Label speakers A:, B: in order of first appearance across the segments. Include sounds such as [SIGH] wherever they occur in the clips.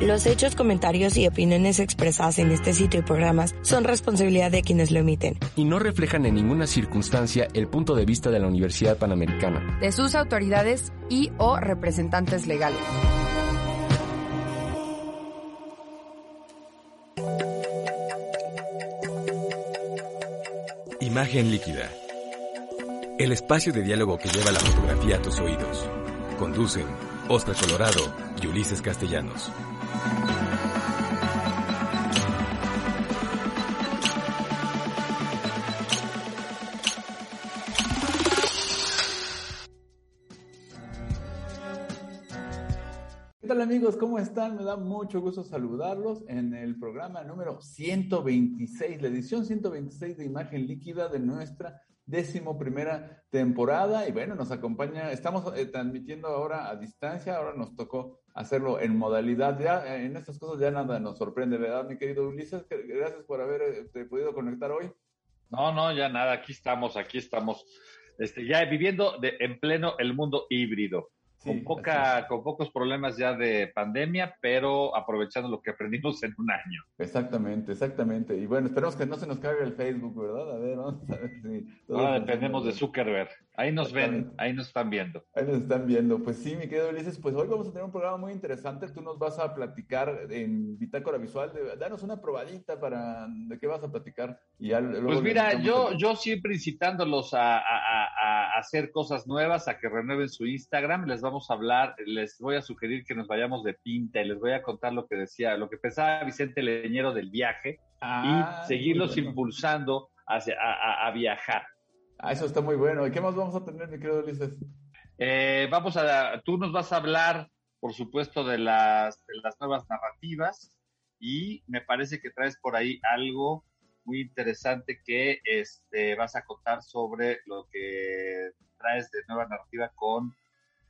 A: Los hechos, comentarios y opiniones expresadas en este sitio y programas son responsabilidad de quienes lo emiten.
B: Y no reflejan en ninguna circunstancia el punto de vista de la Universidad Panamericana.
C: De sus autoridades y o representantes legales.
D: Imagen líquida. El espacio de diálogo que lleva la fotografía a tus oídos. Conducen Oscar Colorado y Ulises Castellanos.
E: Amigos? ¿Cómo están? Me da mucho gusto saludarlos en el programa número 126, la edición 126 de Imagen Líquida de nuestra décimo primera temporada. Y bueno, nos acompaña, estamos eh, transmitiendo ahora a distancia, ahora nos tocó hacerlo en modalidad. Ya eh, en estas cosas ya nada nos sorprende, ¿verdad, mi querido Ulises? Gracias por haber eh, podido conectar hoy.
F: No, no, ya nada, aquí estamos, aquí estamos, este, ya viviendo de, en pleno el mundo híbrido con, poca, con pocos problemas ya de pandemia, pero aprovechando lo que aprendimos en un año.
E: Exactamente, exactamente. Y bueno, esperemos que no se nos caiga el Facebook, ¿verdad? A ver, vamos a ver
F: si... Ahora dependemos de Zuckerberg. Ahí nos ven, ahí nos están viendo.
E: Ahí nos están viendo. Pues sí, mi querido Ulises, pues hoy vamos a tener un programa muy interesante. Tú nos vas a platicar en Bitácora Visual. De, danos una probadita para de qué vas a platicar. Y
F: pues mira, yo, yo siempre incitándolos a, a, a, hacer cosas nuevas, a que renueven su Instagram. Les vamos a hablar, les voy a sugerir que nos vayamos de pinta y les voy a contar lo que decía, lo que pensaba Vicente Leñero del viaje y ah, seguirlos impulsando hacia, a viajar.
E: Ah, eso está muy bueno. ¿Y qué más vamos a tener, mi querido Ulises?
F: Eh, vamos a, tú nos vas a hablar, por supuesto, de las, de las nuevas narrativas y me parece que traes por ahí algo muy interesante que este, vas a contar sobre lo que traes de nueva narrativa con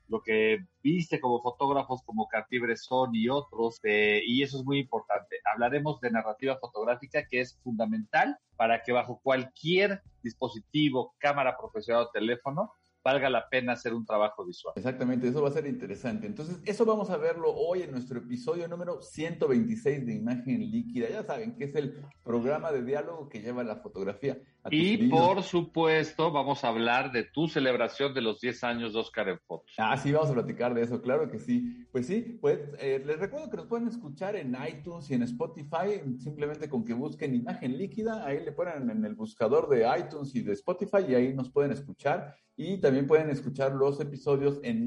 F: lo que viste como fotógrafos como Cartier Bresson y otros, eh, y eso es muy importante. Hablaremos de narrativa fotográfica que es fundamental para que bajo cualquier dispositivo, cámara profesional o teléfono, valga la pena hacer un trabajo visual.
E: Exactamente, eso va a ser interesante. Entonces, eso vamos a verlo hoy en nuestro episodio número 126 de Imagen Líquida. Ya saben que es el programa de diálogo que lleva la fotografía.
F: Y por supuesto, vamos a hablar de tu celebración de los 10 años de Oscar en Fotos.
E: Ah, sí, vamos a platicar de eso, claro que sí. Pues sí, pues eh, les recuerdo que nos pueden escuchar en iTunes y en Spotify, simplemente con que busquen Imagen Líquida, ahí le ponen en el buscador de iTunes y de Spotify y ahí nos pueden escuchar y también pueden escuchar los episodios en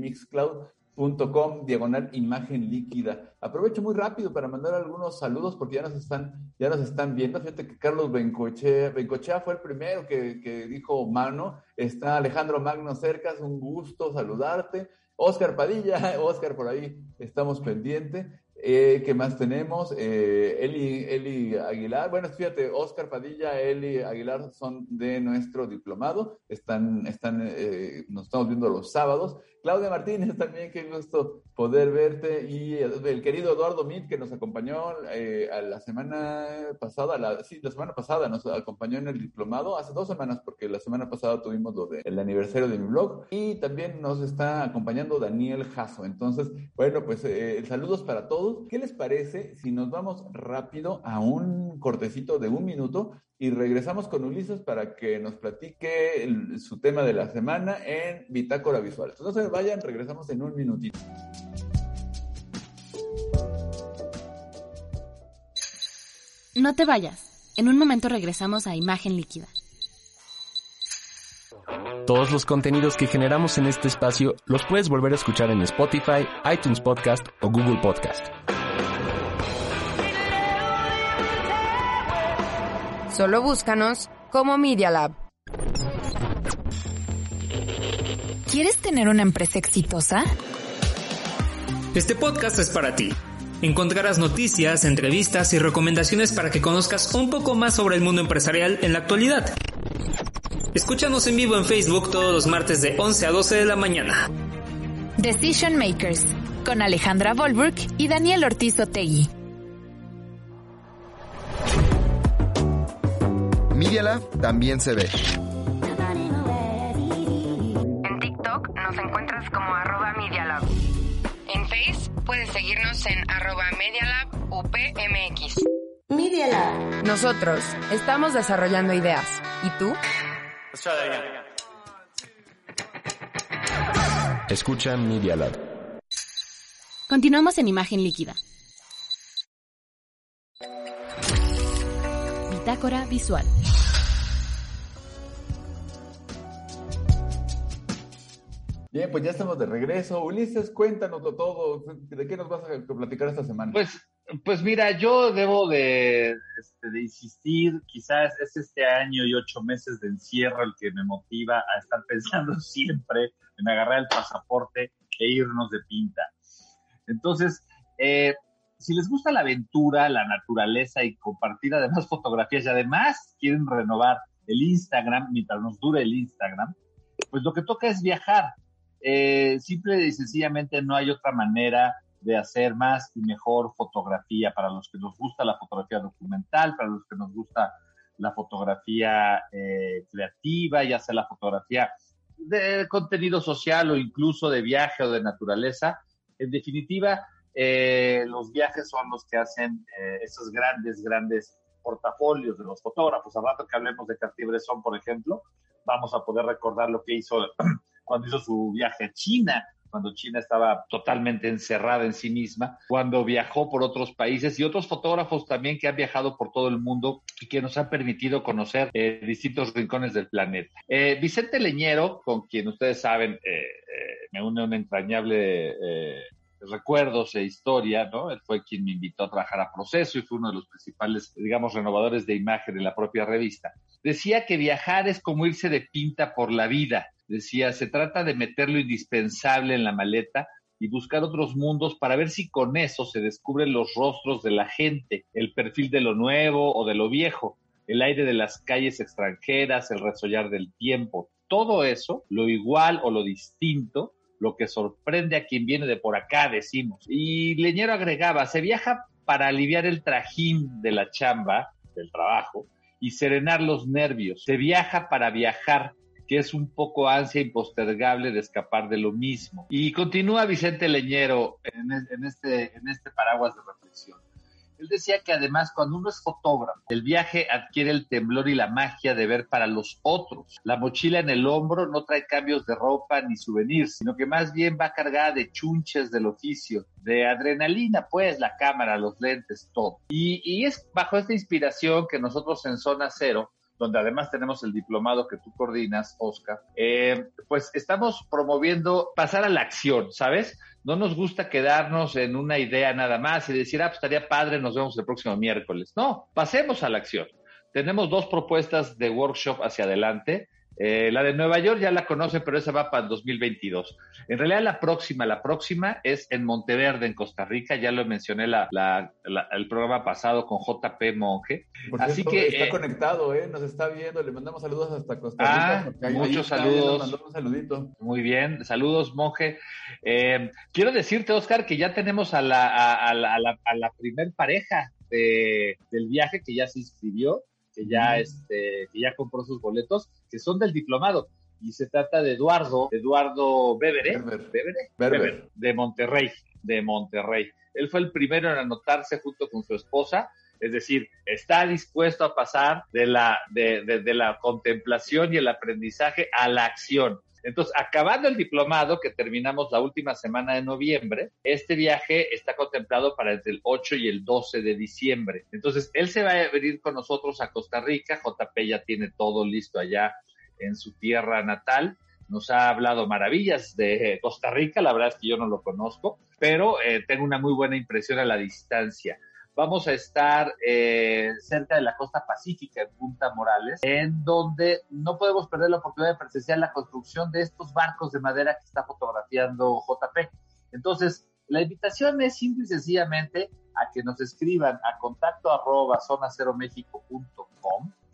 E: mixcloud.com diagonal imagen líquida. Aprovecho muy rápido para mandar algunos saludos porque ya nos están, ya nos están viendo. Fíjate que Carlos Bencochea, Bencochea fue el primero que, que dijo mano. Está Alejandro Magno Cercas, un gusto saludarte. Oscar Padilla, [LAUGHS] Oscar por ahí estamos pendientes. Eh, ¿Qué más tenemos? Eh, Eli, Eli Aguilar. Bueno, fíjate, Oscar Padilla, Eli Aguilar son de nuestro diplomado. Están, están, eh, nos estamos viendo los sábados. Claudia Martínez también, qué gusto poder verte. Y el querido Eduardo Mit, que nos acompañó eh, a la semana pasada, la, sí, la semana pasada nos acompañó en el diplomado, hace dos semanas, porque la semana pasada tuvimos lo del aniversario de mi blog. Y también nos está acompañando Daniel Jasso. Entonces, bueno, pues eh, saludos para todos. ¿Qué les parece si nos vamos rápido a un cortecito de un minuto y regresamos con Ulises para que nos platique su tema de la semana en Bitácora Visual. Entonces, no se vayan, regresamos en un minutito.
G: No te vayas. En un momento regresamos a Imagen Líquida.
B: Todos los contenidos que generamos en este espacio los puedes volver a escuchar en Spotify, iTunes Podcast o Google Podcast.
C: Solo búscanos como Media Lab.
G: ¿Quieres tener una empresa exitosa?
H: Este podcast es para ti. Encontrarás noticias, entrevistas y recomendaciones para que conozcas un poco más sobre el mundo empresarial en la actualidad. Escúchanos en vivo en Facebook todos los martes de 11 a 12 de la mañana.
I: Decision Makers, con Alejandra Volberg y Daniel Ortiz Otegui.
J: Media Lab también se ve.
K: En TikTok nos encuentras como arroba Media Lab. En Face puedes seguirnos en arroba Media Lab UPMX.
A: Media Lab.
C: Nosotros estamos desarrollando ideas. ¿Y tú?
B: Escucha Media Lab.
G: Continuamos en imagen líquida. Bitácora visual.
E: Bien, pues ya estamos de regreso. Ulises, cuéntanoslo todo. ¿De qué nos vas a platicar esta semana?
F: Pues, pues mira, yo debo de, este, insistir, quizás es este año y ocho meses de encierro el que me motiva a estar pensando [LAUGHS] siempre en agarrar el pasaporte e irnos de pinta. Entonces, eh, si les gusta la aventura, la naturaleza y compartir además [LAUGHS] fotografías y además quieren renovar el Instagram mientras nos dure el Instagram, pues lo que toca es viajar. Eh, simple y sencillamente no hay otra manera de hacer más y mejor fotografía para los que nos gusta la fotografía documental, para los que nos gusta la fotografía eh, creativa, ya sea la fotografía de contenido social o incluso de viaje o de naturaleza. En definitiva, eh, los viajes son los que hacen esos grandes, grandes portafolios de los fotógrafos. A rato que hablemos de Cartier-Bresson, por ejemplo, vamos a poder recordar lo que hizo cuando hizo su viaje a China, cuando China estaba totalmente encerrada en sí misma, cuando viajó por otros países y otros fotógrafos también que han viajado por todo el mundo y que nos han permitido conocer eh, distintos rincones del planeta. Eh, Vicente Leñero, con quien ustedes saben, eh, me une un entrañable recuerdos e historia, ¿no? Él fue quien me invitó a trabajar a Proceso y fue uno de los principales, digamos, renovadores de imagen de la propia revista. Decía que viajar es como irse de pinta por la vida. Decía, se trata de meter lo indispensable en la maleta y buscar otros mundos para ver si con eso se descubren los rostros de la gente, el perfil de lo nuevo o de lo viejo, el aire de las calles extranjeras, el resollar del tiempo. Todo eso, lo igual o lo distinto, lo que sorprende a quien viene de por acá, decimos. Y Leñero agregaba, se viaja para aliviar el trajín de la chamba, del trabajo, y serenar los nervios. Se viaja para viajar, que es un poco ansia impostergable de escapar de lo mismo. Y continúa Vicente Leñero en, este, en este paraguas de reflexión. Él decía que además cuando uno es fotógrafo, el viaje adquiere el temblor y la magia de ver para los otros. La mochila en el hombro no trae cambios de ropa ni souvenirs, sino que más bien va cargada de chunches del oficio, de adrenalina, pues la cámara, los lentes, todo. Y, y es bajo esta inspiración que nosotros en Zona Cero donde además tenemos el diplomado que tú coordinas, Oscar, eh, pues estamos promoviendo pasar a la acción, ¿sabes? No nos gusta quedarnos en una idea nada más y decir, ah, pues estaría padre, nos vemos el próximo miércoles. No, pasemos a la acción. Tenemos dos propuestas de workshop hacia adelante. Eh, la de Nueva York ya la conocen, pero esa va para el 2022. En realidad la próxima, la próxima es en Monteverde, en Costa Rica. Ya lo mencioné la, la, el programa pasado con JP Monge.
E: Así que está eh, conectado, ¿eh? nos está viendo. Le mandamos saludos hasta Costa Rica.
F: Ah, muchos saludos. un saludito. Muy bien, saludos Monje. Eh, quiero decirte, Oscar, que ya tenemos a la, a, primer pareja de, del viaje que ya se inscribió que ya, este, que ya compró sus boletos, que son del diplomado. Y se trata de Eduardo, Eduardo Bebere, de Monterrey, de Monterrey. Él fue el primero en anotarse junto con su esposa, es decir, está dispuesto a pasar de la, de, de la contemplación y el aprendizaje a la acción. Entonces, acabando el diplomado, que terminamos la última semana de noviembre, este viaje está contemplado para entre el 8 y el 12 de diciembre. Entonces, él se va a venir con nosotros a Costa Rica. JP ya tiene todo listo allá en su tierra natal. Nos ha hablado maravillas de Costa Rica, la verdad es que yo no lo conozco, pero eh, tengo una muy buena impresión a la distancia vamos a estar eh, cerca de la costa pacífica en Punta Morales, en donde no podemos perder la oportunidad de presenciar la construcción de estos barcos de madera que está fotografiando JP. Entonces, la invitación es simple y sencillamente a que nos escriban a contacto arroba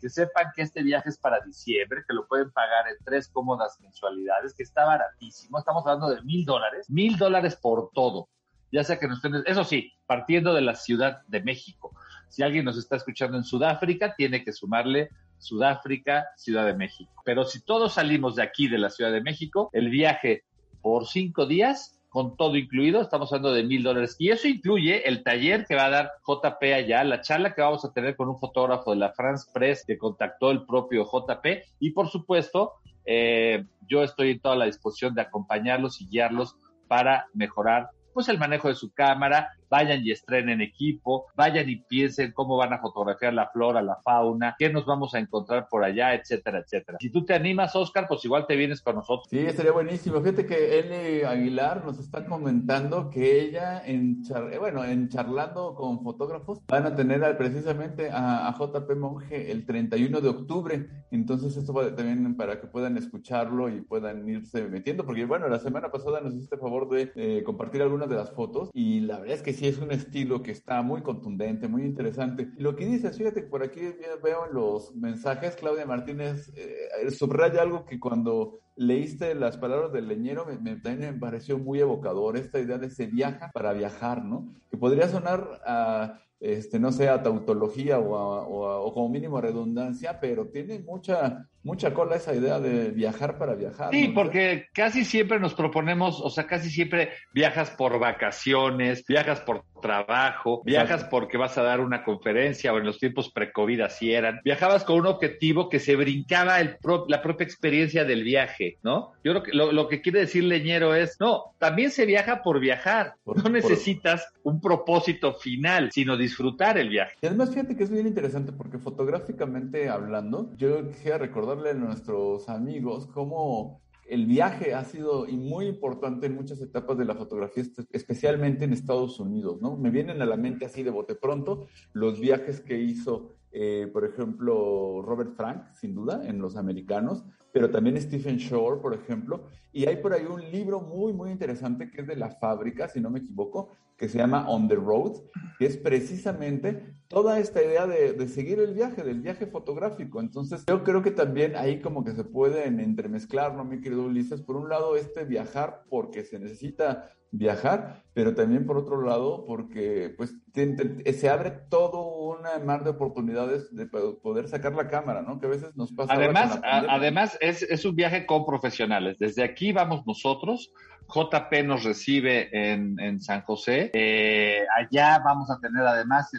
F: que sepan que este viaje es para diciembre, que lo pueden pagar en tres cómodas mensualidades, que está baratísimo. Estamos hablando de mil dólares, mil dólares por todo. Ya sea que nos estén, eso sí, partiendo de la Ciudad de México. Si alguien nos está escuchando en Sudáfrica, tiene que sumarle Sudáfrica, Ciudad de México. Pero si todos salimos de aquí, de la Ciudad de México, el viaje por cinco días, con todo incluido, estamos hablando de mil dólares. Y eso incluye el taller que va a dar JP allá, la charla que vamos a tener con un fotógrafo de la France Press que contactó el propio JP. Y por supuesto, eh, yo estoy en toda la disposición de acompañarlos y guiarlos para mejorar pues el manejo de su cámara, vayan y estrenen equipo, vayan y piensen cómo van a fotografiar la flora, la fauna, qué nos vamos a encontrar por allá, etcétera, etcétera. Si tú te animas, Oscar, pues igual te vienes con nosotros.
E: Sí, estaría buenísimo. Fíjate que Eli Aguilar nos está comentando que ella, en eh, bueno, en charlando con fotógrafos, van a tener precisamente a, JP Monge el 31 de octubre. Entonces, esto va también para que puedan escucharlo y puedan irse metiendo, porque bueno, la semana pasada nos hiciste favor de eh, compartir algunas de las fotos y la verdad es que sí es un estilo que está muy contundente, muy interesante. Lo que dices, fíjate, por aquí veo en los mensajes, Claudia Martínez eh, subraya algo que cuando leíste las palabras del leñero me, también me pareció muy evocador, esta idea de se viaja para viajar, ¿no? Que podría sonar a este, no sé, a tautología o, como mínimo redundancia, pero tiene mucha, mucha cola esa idea de viajar para viajar.
F: Sí, porque casi siempre nos proponemos, o sea, casi siempre viajas por vacaciones, viajas por trabajo, viajas porque vas a dar una conferencia o en los tiempos pre-COVID así eran. Viajabas con un objetivo que se brincaba el la propia experiencia del viaje, ¿no? Yo creo que lo, que quiere decir Leñero es, no, también se viaja por viajar. no necesitas un propósito final, sino disfrutar el viaje.
E: Y además, fíjate que es bien interesante porque fotográficamente hablando, yo quisiera recordarle a nuestros amigos cómo el viaje ha sido muy importante en muchas etapas de la fotografía, especialmente en Estados Unidos, ¿no? Me vienen a la mente así de bote pronto los viajes que hizo, eh, por ejemplo, Robert Frank, sin duda, en Los Americanos, pero también Stephen Shore, por ejemplo. Y hay por ahí un libro muy, muy interesante que es de la fábrica, si no me equivoco, que se llama On the Road, que es precisamente toda esta idea de, seguir el viaje, del viaje fotográfico. Entonces, yo creo que también ahí como que se pueden entremezclar, ¿no, mi querido Ulises? Por un lado, este viajar porque se necesita viajar, pero también por otro lado porque pues se abre todo un mar de oportunidades de poder sacar la cámara, ¿no? Que a veces nos pasa.
F: Además, además es, es, un viaje con profesionales. Desde aquí vamos nosotros. JP nos recibe en, en San José. Eh, allá vamos a tener además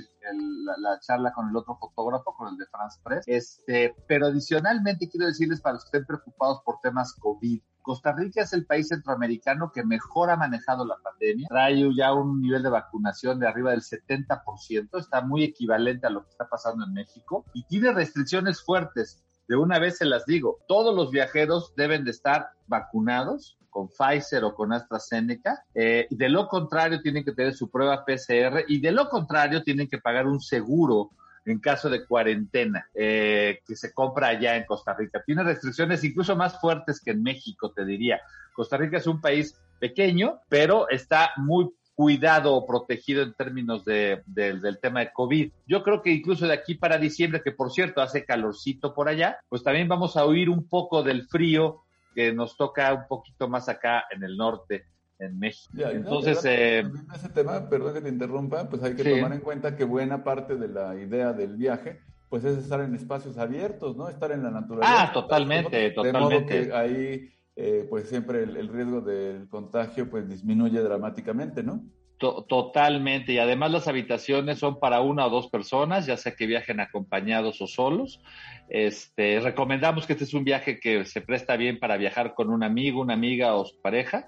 F: la, charla con el otro fotógrafo, con el de France Press. Este, pero adicionalmente quiero decirles para los que estén preocupados por temas COVID, Costa Rica es el país centroamericano que mejor ha manejado la pandemia. Trae ya un nivel de vacunación de arriba del 70%, está muy equivalente a lo que está pasando en México y tiene restricciones fuertes. De una vez se las digo, todos los viajeros deben de estar vacunados con Pfizer o con AstraZeneca. Eh, de lo contrario, tienen que tener su prueba PCR y de lo contrario, tienen que pagar un seguro en caso de cuarentena eh, que se compra allá en Costa Rica. Tiene restricciones incluso más fuertes que en México, te diría. Costa Rica es un país pequeño, pero está muy cuidado o protegido en términos de, del tema de COVID. Yo creo que incluso de aquí para diciembre, que por cierto hace calorcito por allá, pues también vamos a oír un poco del frío que nos toca un poquito más acá en el norte en México. Entonces,
E: eh, ese tema, perdón que te interrumpa, pues hay que tomar en cuenta que buena parte de la idea del viaje, pues es estar en espacios abiertos, ¿no? Estar en la naturaleza.
F: Ah, totalmente, totalmente.
E: De que ahí, eh, pues siempre el, riesgo del contagio, pues disminuye dramáticamente, ¿no?
F: totalmente. Y además las habitaciones son para una o dos personas, ya sea que viajen acompañados o solos. Este, recomendamos que este es un viaje que se presta bien para viajar con un amigo, una amiga o su pareja.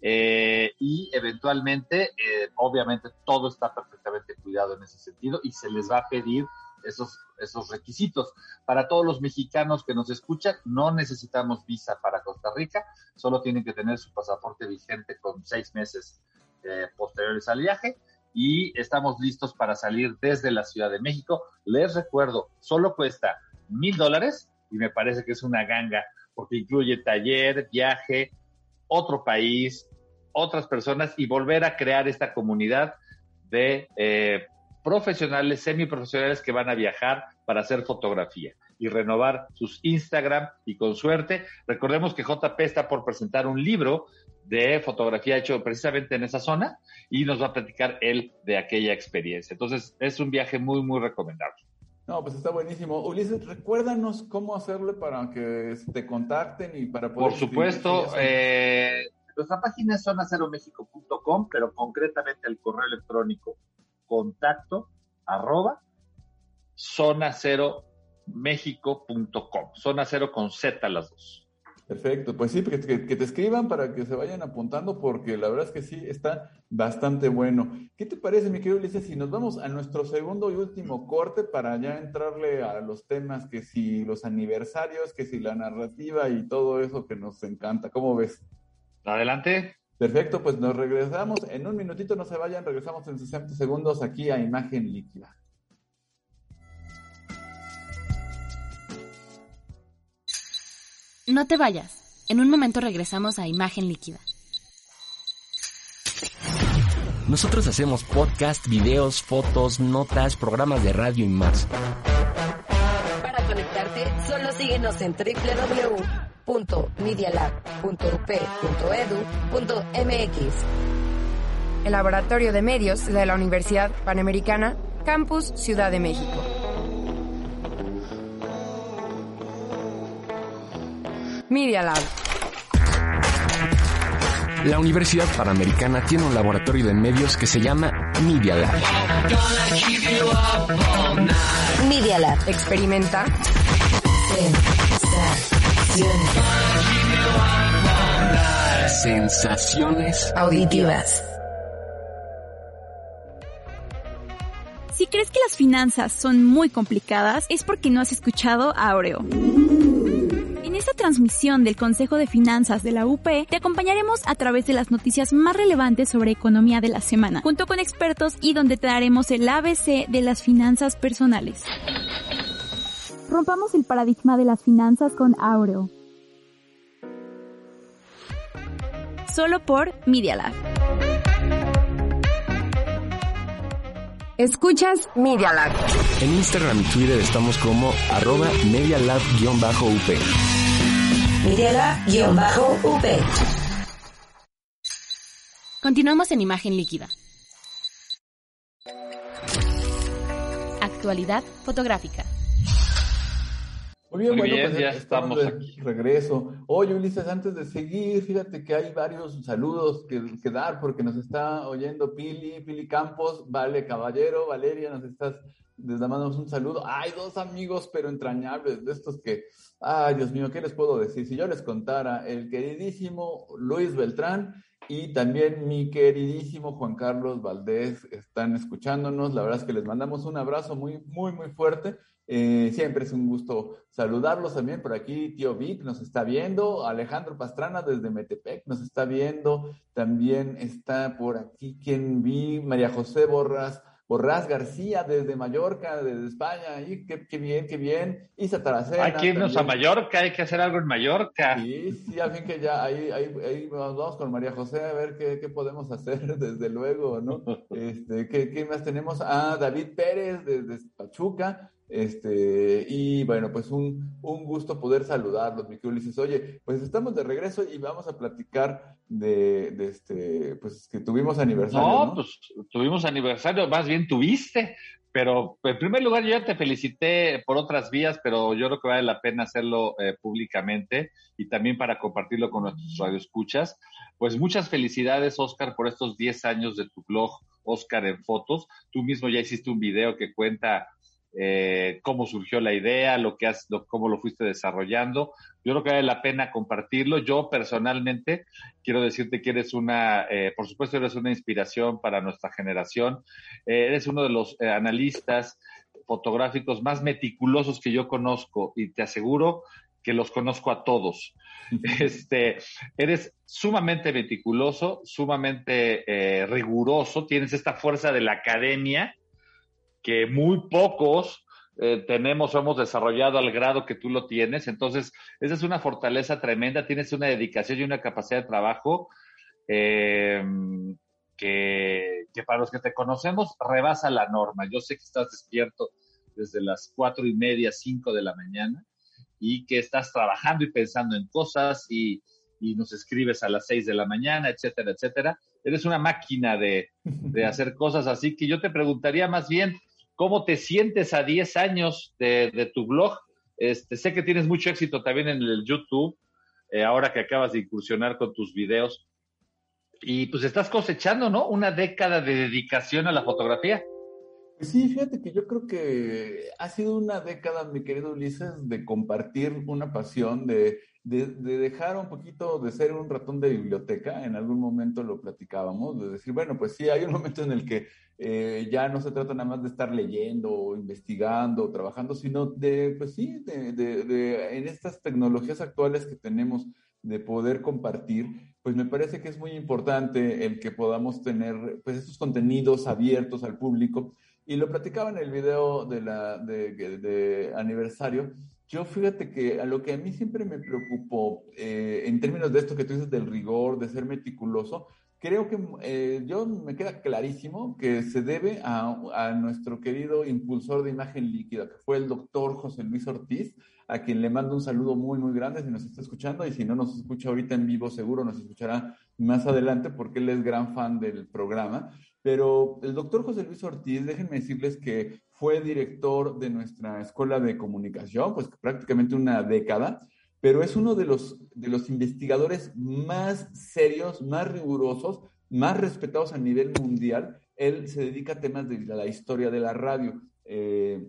F: Eh, y eventualmente, eh, obviamente, todo está perfectamente cuidado en ese sentido y se les va a pedir esos, esos requisitos. Para todos los mexicanos que nos escuchan, no necesitamos visa para Costa Rica, solo tienen que tener su pasaporte vigente con seis meses eh, posteriores al viaje y estamos listos para salir desde la Ciudad de México. Les recuerdo, solo cuesta mil dólares y me parece que es una ganga porque incluye taller, viaje, otro país, otras personas y volver a crear esta comunidad de eh, profesionales, semiprofesionales que van a viajar para hacer fotografía. y renovar sus Instagram y con suerte. Recordemos que JP está por presentar un libro de fotografía hecho precisamente en esa zona y nos va a platicar él de aquella experiencia. Entonces es un viaje muy, muy recomendable.
E: No, pues está buenísimo. Ulises, recuérdanos cómo hacerle para que te contacten y para
F: poder... Por supuesto, eh, nuestra página es zonaceromexico.com, pero concretamente el correo electrónico contacto arroba zonaceromexico.com. Zona cero con Z las dos.
E: Perfecto, pues sí, que, que, te escriban para que se vayan apuntando porque la verdad es que sí, está bastante bueno. ¿Qué te parece, mi querido Ulises, si nos vamos a nuestro segundo y último corte para ya entrarle a los temas que si los aniversarios, que si la narrativa y todo eso que nos encanta? ¿Cómo ves?
F: Adelante.
E: Perfecto, pues nos regresamos. En un minutito no se vayan, regresamos en 60 segundos aquí a Imagen Líquida.
G: No te vayas. En un momento regresamos a Imagen Líquida.
B: Nosotros hacemos podcast, videos, fotos, notas, programas de radio y más.
A: Para conectarte, solo síguenos en www.medialab.up.edu.mx.
K: El Laboratorio de Medios de la Universidad Panamericana, Campus Ciudad de México. Media Lab.
B: La Universidad Panamericana tiene un laboratorio de medios que se llama Media Lab.
A: Media Lab.
K: Experimenta.
B: Sensaciones
A: auditivas.
L: Si crees que las finanzas son muy complicadas, es porque no has escuchado a Aureo. Transmisión del Consejo de Finanzas de la UP, te acompañaremos a través de las noticias más relevantes sobre economía de la semana, junto con expertos y donde te daremos el ABC de las finanzas personales. Rompamos el paradigma de las finanzas con Aureo. Solo por Media Lab.
K: Escuchas Media Lab.
B: En Instagram y Twitter estamos como arroba medialab-up.
A: Medialab-up.
G: Continuamos en imagen líquida. Actualidad fotográfica.
E: Muy bien, bueno, pues ya estamos de aquí. regreso. Oye, Ulises, antes de seguir, fíjate que hay varios saludos que, que, dar porque nos está oyendo Pili, Pili Campos, Vale Caballero, Valeria, nos estás, les mandamos un saludo. Hay dos amigos, pero entrañables, de estos que, ay, Dios mío, ¿qué les puedo decir? Si yo les contara, el queridísimo Luis Beltrán y también mi queridísimo Juan Carlos Valdés están escuchándonos. La verdad es que les mandamos un abrazo muy, muy, muy fuerte eh, siempre es un gusto saludarlos también por aquí. Tío Vic nos está viendo. Alejandro Pastrana desde Metepec nos está viendo. También está por aquí quien vi, María José Borras. Borras García desde Mallorca, desde España, y qué, bien, qué bien. Isa Taracena.
F: Hay que irnos a Mallorca, hay que hacer algo en Mallorca.
E: Sí, sí, al fin que ya ahí, ahí, ahí vamos con María José a ver qué, qué podemos hacer, [LAUGHS] desde luego, ¿no? [LAUGHS] Este, ¿qué, ¿Qué más tenemos? Ah, David Pérez desde Pachuca, este, y bueno, pues un, un gusto poder saludarlos, mi Ulises. Oye, pues estamos de regreso y vamos a platicar de, de este, pues que tuvimos aniversario.
F: No, pues tuvimos aniversario, más bien tuviste, pero en primer lugar yo ya te felicité por otras vías, pero yo creo que vale la pena hacerlo eh, públicamente y también para compartirlo con nuestros radioescuchas. Pues muchas felicidades, Oscar, por estos 10 años de tu blog, Oscar en Fotos. Tú mismo ya hiciste un video que cuenta eh, cómo surgió la idea, lo que has, lo, cómo lo fuiste desarrollando. Yo creo que vale la pena compartirlo. Yo personalmente quiero decirte que eres una, eh, por supuesto, eres una inspiración para nuestra generación. Eh, eres uno de los analistas fotográficos más meticulosos que yo conozco y te aseguro que los conozco a todos. [LAUGHS] Este, eres sumamente meticuloso, sumamente riguroso, tienes esta fuerza de la academia que muy pocos eh, tenemos o hemos desarrollado al grado que tú lo tienes. Entonces, esa es una fortaleza tremenda, tienes una dedicación y una capacidad de trabajo eh, que, para los que te conocemos rebasa la norma. Yo sé que estás despierto desde las cuatro y media, cinco de la mañana, y que estás trabajando y pensando en cosas y, y nos escribes a las seis de la mañana, etcétera, etcétera. Eres una máquina de, de [LAUGHS] hacer cosas, así que yo te preguntaría más bien, ¿cómo te sientes a 10 años de, tu blog? Este, sé que tienes mucho éxito también en el YouTube, eh, ahora que acabas de incursionar con tus videos. Y pues estás cosechando, ¿no? Una década de dedicación a la fotografía.
E: Pues sí, fíjate que yo creo que ha sido una década, mi querido Ulises, de compartir una pasión, de, de, dejar un poquito de ser un ratón de biblioteca. En algún momento lo platicábamos, de decir, bueno, pues sí, hay un [LAUGHS] momento en el que eh, ya no se trata nada más de estar leyendo o investigando o trabajando, sino de, pues sí, de, de, en estas tecnologías actuales que tenemos de poder compartir, pues me parece que es muy importante el que podamos tener pues estos contenidos abiertos al público y lo platicaba en el video de, la, de, aniversario. Yo fíjate que a lo que a mí siempre me preocupó, eh, en términos de esto que tú dices del rigor, de ser meticuloso, creo que eh, yo me queda clarísimo que se debe a, a, nuestro querido impulsor de imagen líquida, que fue el doctor José Luis Ortiz, a quien le mando un saludo muy, muy grande si nos está escuchando y si no nos escucha ahorita en vivo, seguro nos escuchará más adelante porque él es gran fan del programa. Pero el doctor José Luis Ortiz, déjenme decirles que fue director de nuestra escuela de comunicación, pues prácticamente una década, pero es uno de los, de los investigadores más serios, más rigurosos, más respetados a nivel mundial. Él se dedica a temas de la historia de la radio. Eh,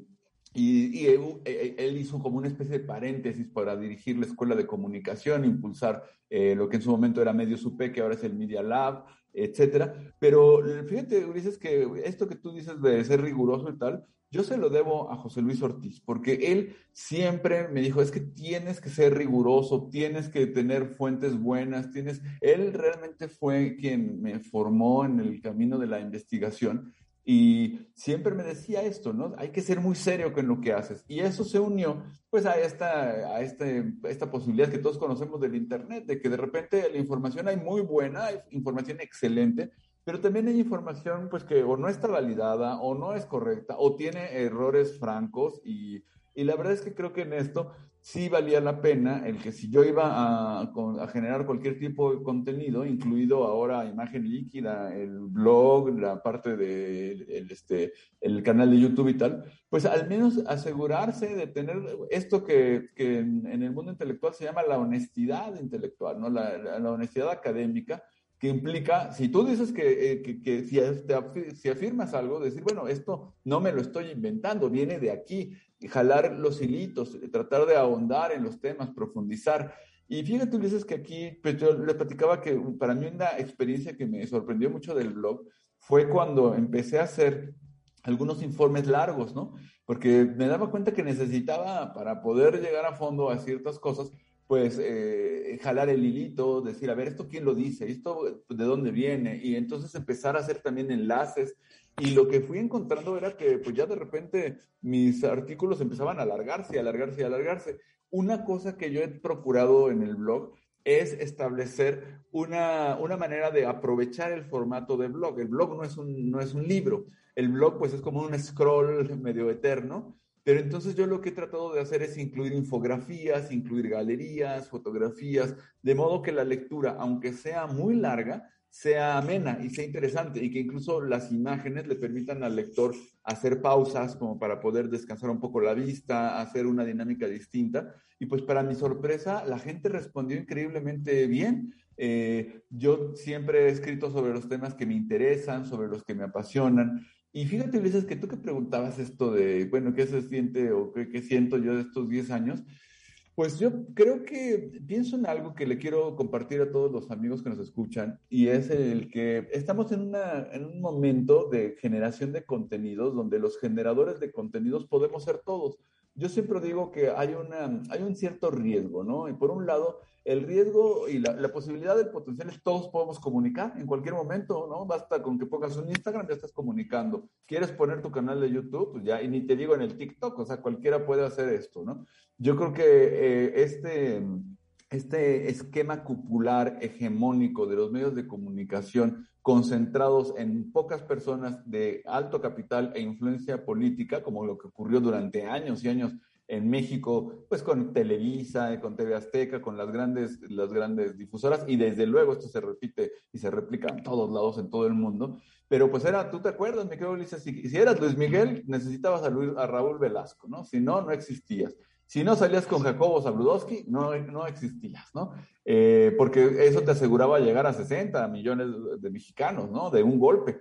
E: y, él, hizo como una especie de paréntesis para dirigir la escuela de comunicación, impulsar eh, lo que en su momento era Medio Supe, que ahora es el Media Lab, etcétera. Pero fíjate, Ulises, que esto que tú dices de ser riguroso y tal, yo se lo debo a José Luis Ortiz, porque él siempre me dijo, es que tienes que ser riguroso, tienes que tener fuentes buenas, tienes... Él realmente fue quien me formó en el camino de la investigación y siempre me decía esto, ¿no? Hay que ser muy serio con lo que haces. Y eso se unió, pues, a esta, a este, esta posibilidad que todos conocemos del Internet, de que de repente la información hay muy buena, hay información excelente, pero también hay información, pues, que o no está validada, o no es correcta, o tiene errores francos. Y, y la verdad es que creo que en esto sí valía la pena el que si yo iba a, generar cualquier tipo de contenido, incluido ahora imagen líquida, el blog, la parte de este, el canal de YouTube y tal, pues al menos asegurarse de tener esto que, que en, el mundo intelectual se llama la honestidad intelectual, ¿no? la, la, honestidad académica que implica, si tú dices que, eh, que, si, si, afirmas algo, decir, bueno, esto no me lo estoy inventando, viene de aquí, jalar los hilitos, tratar de ahondar en los temas, profundizar. Y fíjate, Ulises, que aquí pues, yo le platicaba que para mí una experiencia que me sorprendió mucho del blog fue cuando empecé a hacer algunos informes largos, ¿no? Porque me daba cuenta que necesitaba, para poder llegar a fondo a ciertas cosas, pues eh, jalar el hilito, decir, a ver, ¿esto quién lo dice? ¿Esto de dónde viene? Y entonces empezar a hacer también enlaces y lo que fui encontrando era que pues ya de repente mis artículos empezaban a alargarse, alargarse, alargarse. Una cosa que yo he procurado en el blog es establecer una, una manera de aprovechar el formato de blog. El blog no es, un, no es un libro, el blog pues es como un scroll medio eterno, pero entonces yo lo que he tratado de hacer es incluir infografías, incluir galerías, fotografías, de modo que la lectura, aunque sea muy larga, sea amena y sea interesante y que incluso las imágenes le permitan al lector hacer pausas como para poder descansar un poco la vista, hacer una dinámica distinta. Y pues para mi sorpresa, la gente respondió increíblemente bien. Eh, yo siempre he escrito sobre los temas que me interesan, sobre los que me apasionan. Y fíjate, Ulises, que tú que preguntabas esto de, bueno, ¿qué se siente o qué, siento yo de estos 10 años? Pues yo creo que pienso en algo que le quiero compartir a todos los amigos que nos escuchan y es el que estamos en, una, en un momento de generación de contenidos donde los generadores de contenidos podemos ser todos. Yo siempre digo que hay, una, hay un cierto riesgo, ¿no? Y por un lado, el riesgo y la, posibilidad del potencial es todos podemos comunicar en cualquier momento, ¿no? Basta con que pongas un Instagram, ya estás comunicando. ¿Quieres poner tu canal de YouTube? Pues ya, y ni te digo en el TikTok, o sea, cualquiera puede hacer esto, ¿no? Yo creo que eh, este, este esquema cupular hegemónico de los medios de comunicación concentrados en pocas personas de alto capital e influencia política, como lo que ocurrió durante años y años en México, pues con Televisa, con TV Azteca, con las grandes, las grandes difusoras, y desde luego esto se repite y se replica en todos lados, en todo el mundo. Pero pues era, tú te acuerdas, mi querido Ulises, si, si eras Luis Miguel, necesitabas a, Luis, a Raúl Velasco, ¿no? Si no, no existías. Si no salías con Jacobo Zabludowski, no, no existías, ¿no? Eh, porque eso te aseguraba llegar a 60 millones de mexicanos, ¿no? De un golpe.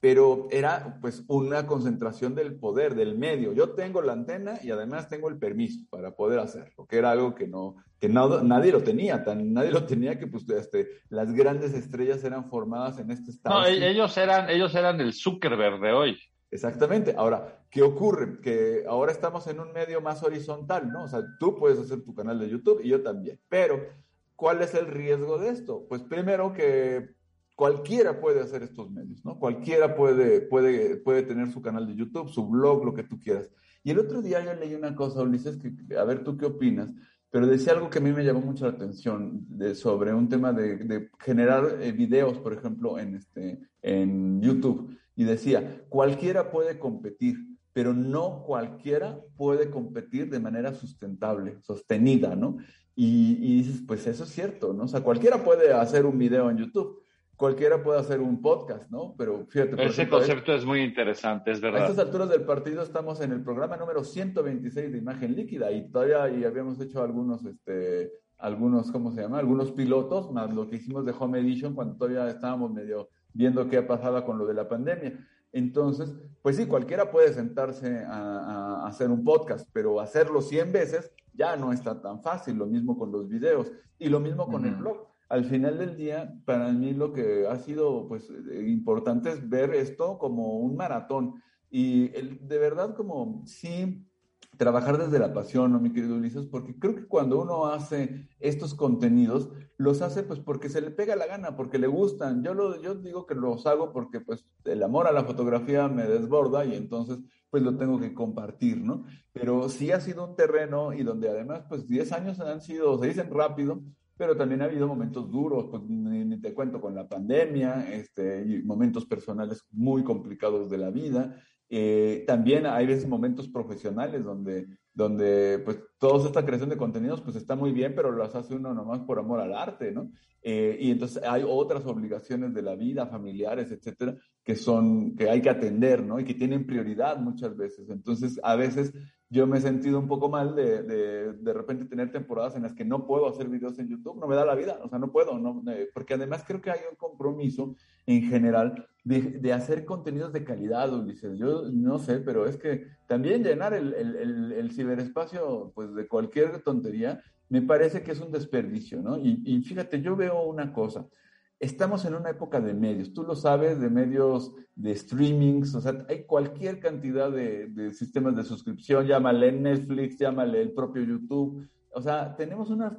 E: Pero era pues una concentración del poder, del medio. Yo tengo la antena y además tengo el permiso para poder hacerlo, que era algo que no, que nadie lo tenía, tan, nadie lo tenía que pues este, las grandes estrellas eran formadas en este estado.
F: No, ellos eran, ellos eran el Zuckerberg de hoy.
E: Exactamente. Ahora, ¿qué ocurre? Que ahora estamos en un medio más horizontal, ¿no? O sea, tú puedes hacer tu canal de YouTube y yo también. Pero, ¿cuál es el riesgo de esto? Pues primero que cualquiera puede hacer estos medios, ¿no? Cualquiera puede, puede, puede tener su canal de YouTube, su blog, lo que tú quieras. Y el otro día yo leí una cosa, Ulises, que a ver tú qué opinas, pero decía algo que a mí me llamó mucho la atención sobre un tema de, de generar eh, videos, por ejemplo, en, este, en YouTube y decía, cualquiera puede competir, pero no cualquiera puede competir de manera sustentable, sostenida, ¿no? Y, dices, pues eso es cierto, ¿no? O sea, cualquiera puede hacer un video en YouTube, cualquiera puede hacer un podcast, ¿no? Pero fíjate.
F: Ese concepto es muy interesante, es verdad.
E: A estas alturas del partido estamos en el programa número 126 de imagen líquida y todavía y habíamos hecho algunos, este, algunos, ¿cómo se llama? Algunos pilotos, más lo que hicimos de Home Edition cuando todavía estábamos medio viendo qué ha pasado con lo de la pandemia. Entonces, pues sí, cualquiera puede sentarse a, hacer un podcast, pero hacerlo 100 veces ya no está tan fácil. Lo mismo con los videos y lo mismo con el blog. Al final del día, para mí lo que ha sido pues importante es ver esto como un maratón y de verdad como sí trabajar desde la pasión, ¿no, mi querido Ulises? Porque creo que cuando uno hace estos contenidos, los hace pues porque se le pega la gana, porque le gustan. Yo, lo, yo digo que los hago porque pues el amor a la fotografía me desborda y entonces pues lo tengo que compartir, ¿no? Pero sí ha sido un terreno y donde además pues 10 años han sido, se dicen rápido, pero también ha habido momentos duros, pues ni, te cuento con la pandemia, este, y momentos personales muy complicados de la vida, eh, también hay veces momentos profesionales donde, donde pues toda esta creación de contenidos pues está muy bien, pero las hace uno nomás por amor al arte, ¿no? Eh, y entonces hay otras obligaciones de la vida, familiares, etcétera, que son, que hay que atender, ¿no? Y que tienen prioridad muchas veces. Entonces, a veces yo me he sentido un poco mal de, de, de repente tener temporadas en las que no puedo hacer videos en YouTube, no me da la vida, o sea, no puedo, no, eh, porque además creo que hay un compromiso en general de, de, hacer contenidos de calidad, Ulises. Yo no sé, pero es que también llenar el, el, el, ciberespacio pues, de cualquier tontería me parece que es un desperdicio, ¿no? Y, y fíjate, yo veo una cosa estamos en una época de medios, tú lo sabes, de medios de streamings, o sea, hay cualquier cantidad de, sistemas de suscripción, llámale Netflix, llámale el propio YouTube, o sea, tenemos una,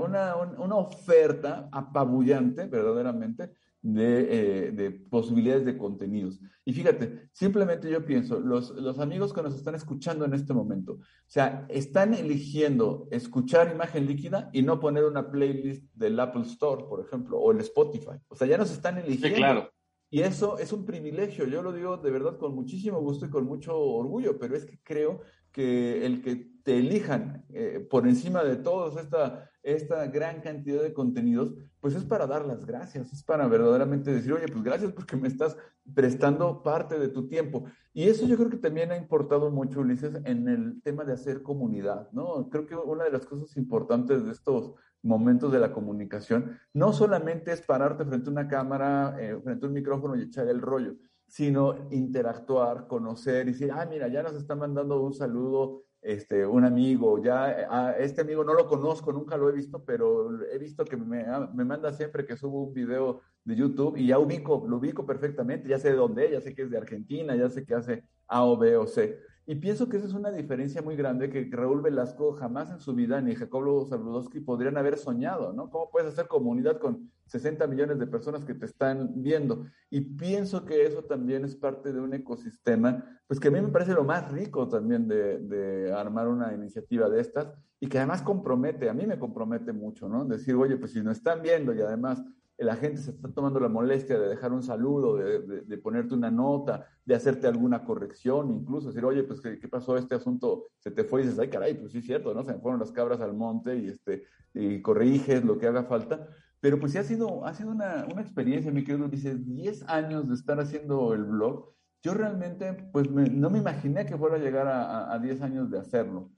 E: una, una oferta apabullante, verdaderamente, de, eh, de, posibilidades de contenidos. Y fíjate, simplemente yo pienso, los, los amigos que nos están escuchando en este momento, o sea, están eligiendo escuchar imagen líquida y no poner una playlist del Apple Store, por ejemplo, o el Spotify. O sea, ya nos están eligiendo.
F: claro.
E: Y eso es un privilegio, yo lo digo de verdad con muchísimo gusto y con mucho orgullo, pero es que creo que el que te elijan eh, por encima de todos esta, esta gran cantidad de contenidos, pues es para dar las gracias, es para verdaderamente decir, oye, pues gracias porque me estás prestando parte de tu tiempo. Y eso yo creo que también ha importado mucho, Ulises, en el tema de hacer comunidad, ¿no? Creo que una de las cosas importantes de estos momentos de la comunicación no solamente es pararte frente a una cámara, eh, frente a un micrófono y echar el rollo, sino interactuar, conocer y decir, ah, mira, ya nos está mandando un saludo este, un amigo, ya ah, este amigo no lo conozco, nunca lo he visto, pero he visto que me, ah, me, manda siempre que subo un video de YouTube y ya ubico, lo ubico perfectamente, ya sé de dónde ya sé que es de Argentina, ya sé que hace A o B o C. Y pienso que esa es una diferencia muy grande que Raúl Velasco jamás en su vida ni Jacobo Zabludowski podrían haber soñado, ¿no? ¿Cómo puedes hacer comunidad con 60 millones de personas que te están viendo? Y pienso que eso también es parte de un ecosistema, pues que a mí me parece lo más rico también de, de armar una iniciativa de estas y que además compromete, a mí me compromete mucho, ¿no? Decir, oye, pues si nos están viendo y además la gente se está tomando la molestia de dejar un saludo, de, ponerte una nota, de hacerte alguna corrección, incluso decir, oye, pues, ¿qué, pasó? Este asunto se te fue y dices, ay, caray, pues sí es cierto, ¿no? Se me fueron las cabras al monte y, este, y corriges lo que haga falta. Pero pues sí ha sido, ha sido una, una experiencia, mi querido dice 10 años de estar haciendo el blog. Yo realmente, pues no me imaginé que fuera a llegar a, a 10 años de hacerlo.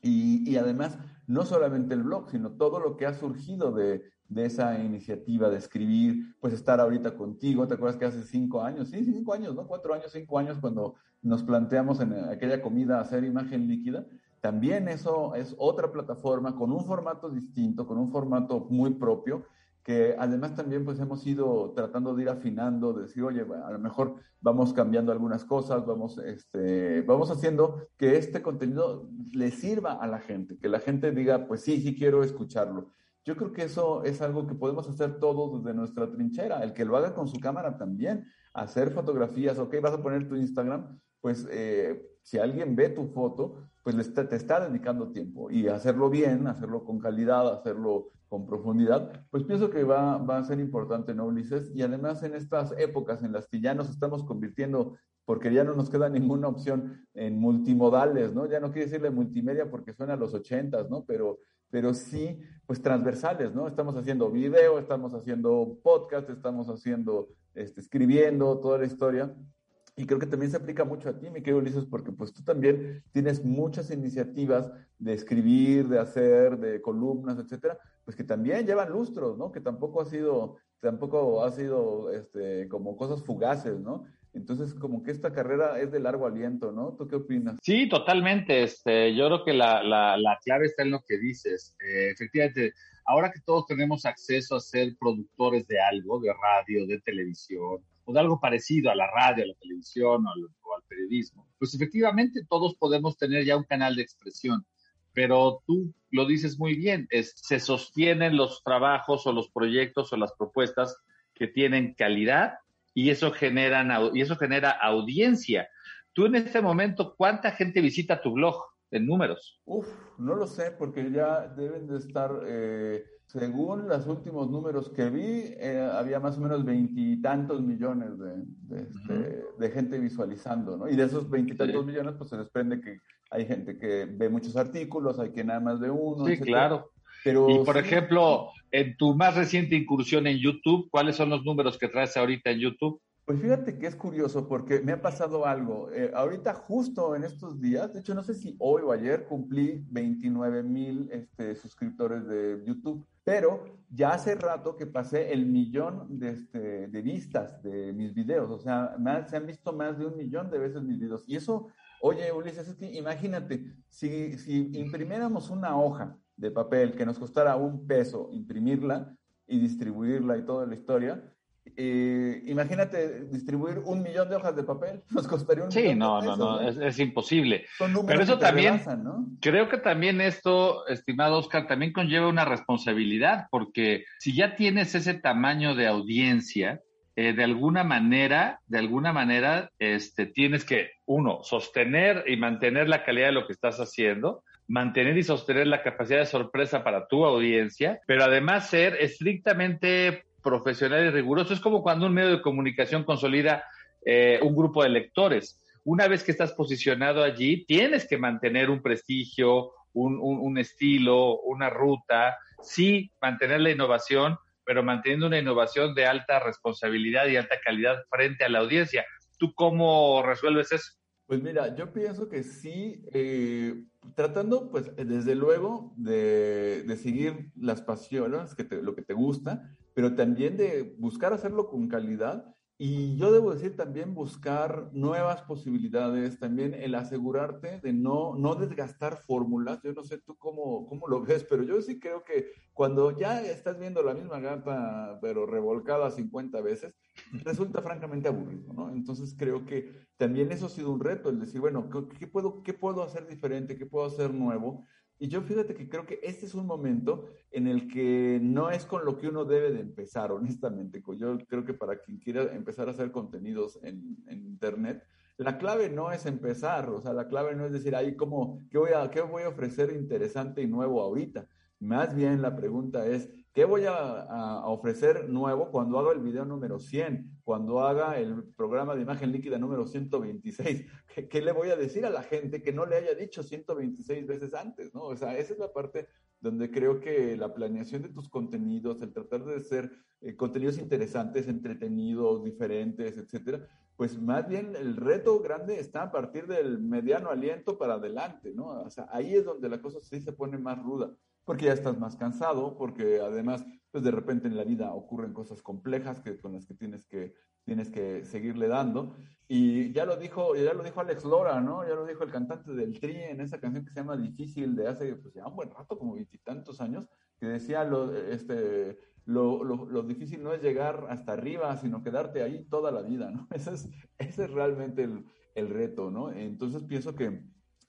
E: Y, y además, no solamente el blog, sino todo lo que ha surgido de, de esa iniciativa de escribir, pues estar ahorita contigo. ¿Te acuerdas que hace cinco años? Sí, cinco años, ¿no? Cuatro años, cinco años, cuando nos planteamos en aquella comida hacer imagen líquida. También eso es otra plataforma con un formato distinto, con un formato muy propio, que además también pues hemos ido tratando de ir afinando, de decir, oye, a lo mejor vamos cambiando algunas cosas, vamos, este, vamos haciendo que este contenido le sirva a la gente, que la gente diga, pues sí, sí quiero escucharlo. Yo creo que eso es algo que podemos hacer todos desde nuestra trinchera. El que lo haga con su cámara también, hacer fotografías, ok, vas a poner tu Instagram, pues eh, si alguien ve tu foto, pues te está dedicando tiempo y hacerlo bien, hacerlo con calidad, hacerlo con profundidad, pues pienso que va, va a ser importante, ¿no, Ulises? Y además en estas épocas en las que ya nos estamos convirtiendo porque ya no nos queda ninguna opción en multimodales, ¿no? Ya no quiere decirle multimedia porque suena a los ochentas, ¿no? Pero pero sí, pues transversales, ¿no? Estamos haciendo video, estamos haciendo podcast, estamos haciendo, este, escribiendo toda la historia. Y creo que también se aplica mucho a ti, mi querido Ulises, porque pues tú también tienes muchas iniciativas de escribir, de hacer, de columnas, etcétera, pues que también llevan lustros, ¿no? Que tampoco ha sido, tampoco ha sido, este, como cosas fugaces, ¿no? Entonces, como que esta carrera es de largo aliento, ¿no? ¿Tú qué opinas?
F: Sí, totalmente. Este, yo creo que la, la, clave está en lo que dices. Eh, efectivamente, ahora que todos tenemos acceso a ser productores de algo, de radio, de televisión, o de algo parecido a la radio, a la televisión o al, o al periodismo, pues efectivamente todos podemos tener ya un canal de expresión pero tú lo dices muy bien, es, se sostienen los trabajos o los proyectos o las propuestas que tienen calidad y eso genera, y eso genera audiencia. Tú en este momento, ¿cuánta gente visita tu blog en números?
E: Uf, no lo sé, porque ya deben de estar, eh, según los últimos números que vi, eh, había más o menos veintitantos millones de, este, de, gente visualizando, ¿no? Y de esos veintitantos millones, pues se desprende que hay gente que ve muchos artículos, hay que nada más de uno.
F: Sí, claro y por ejemplo, en tu más reciente incursión en YouTube, ¿cuáles son los números que traes ahorita en YouTube?
E: Pues fíjate que es curioso porque me ha pasado algo. Eh, ahorita justo en estos días, de hecho no sé si hoy o ayer cumplí 29 mil este, suscriptores de YouTube, pero ya hace rato que pasé el millón de, este, vistas de mis videos. O sea, se han visto más de un millón de veces mis videos. Y eso, oye Ulises, imagínate, si, si imprimiéramos una hoja de papel que nos costara un peso imprimirla y distribuirla y toda la historia, eh, imagínate distribuir un millón de hojas de papel, [LAUGHS] nos costaría un
F: sí, no,
E: de pesos,
F: no, no, es, imposible. Pero eso también, creo que también esto, estimado Oscar, también conlleva una responsabilidad, porque si ya tienes ese tamaño de audiencia, eh, de alguna manera, de alguna manera, este, tienes que, uno, sostener y mantener la calidad de lo que estás haciendo, mantener y sostener la capacidad de sorpresa para tu audiencia, pero además ser estrictamente profesional y riguroso. Es como cuando un medio de comunicación consolida eh, un grupo de lectores. Una vez que estás posicionado allí, tienes que mantener un prestigio, un, un estilo, una ruta, sí, mantener la innovación, pero manteniendo una innovación de alta responsabilidad y alta calidad frente a la audiencia. ¿Tú cómo resuelves eso?
E: Pues mira, yo pienso que sí, eh, tratando pues desde luego de, de seguir las pasiones, que lo que te gusta, pero también de buscar hacerlo con calidad y yo debo decir también buscar nuevas posibilidades, también el asegurarte de no, no desgastar fórmulas. Yo no sé tú cómo, cómo lo ves, pero yo sí creo que cuando ya estás viendo la misma gata, pero revolcada 50 veces, resulta francamente aburrido, ¿no? Entonces creo que también eso ha sido un reto, el decir, bueno, ¿qué, puedo, qué puedo hacer diferente? ¿Qué puedo hacer nuevo? Y yo fíjate que creo que este es un momento en el que no es con lo que uno debe de empezar, honestamente. Yo creo que para quien quiera empezar a hacer contenidos en, en Internet, la clave no es empezar, o sea, la clave no es decir, ahí, ¿cómo, qué, voy a, ¿qué voy a ofrecer interesante y nuevo ahorita? Más bien la pregunta es, ¿Qué voy a, ofrecer nuevo cuando haga el video número 100, cuando haga el programa de imagen líquida número 126? [LAUGHS] ¿Qué, ¿Qué, le voy a decir a la gente que no le haya dicho 126 veces antes? ¿no? O sea, esa es la parte donde creo que la planeación de tus contenidos, el tratar de ser eh, contenidos interesantes, entretenidos, diferentes, etcétera, pues más bien el reto grande está a partir del mediano aliento para adelante, ¿no? O sea, ahí es donde la cosa sí se pone más ruda porque ya estás más cansado, porque además, pues de repente en la vida ocurren cosas complejas que, con las que tienes que, tienes que seguirle dando. Y ya lo dijo, ya lo dijo Alex Lora, ¿no? Ya lo dijo el cantante del Tri en esa canción que se llama Difícil de hace, pues ya un buen rato, como veintitantos años, que decía lo, este, lo, lo, lo, difícil no es llegar hasta arriba, sino quedarte ahí toda la vida, ¿no? [LAUGHS] Ese es, ese es realmente el, el reto, ¿no? Entonces pienso que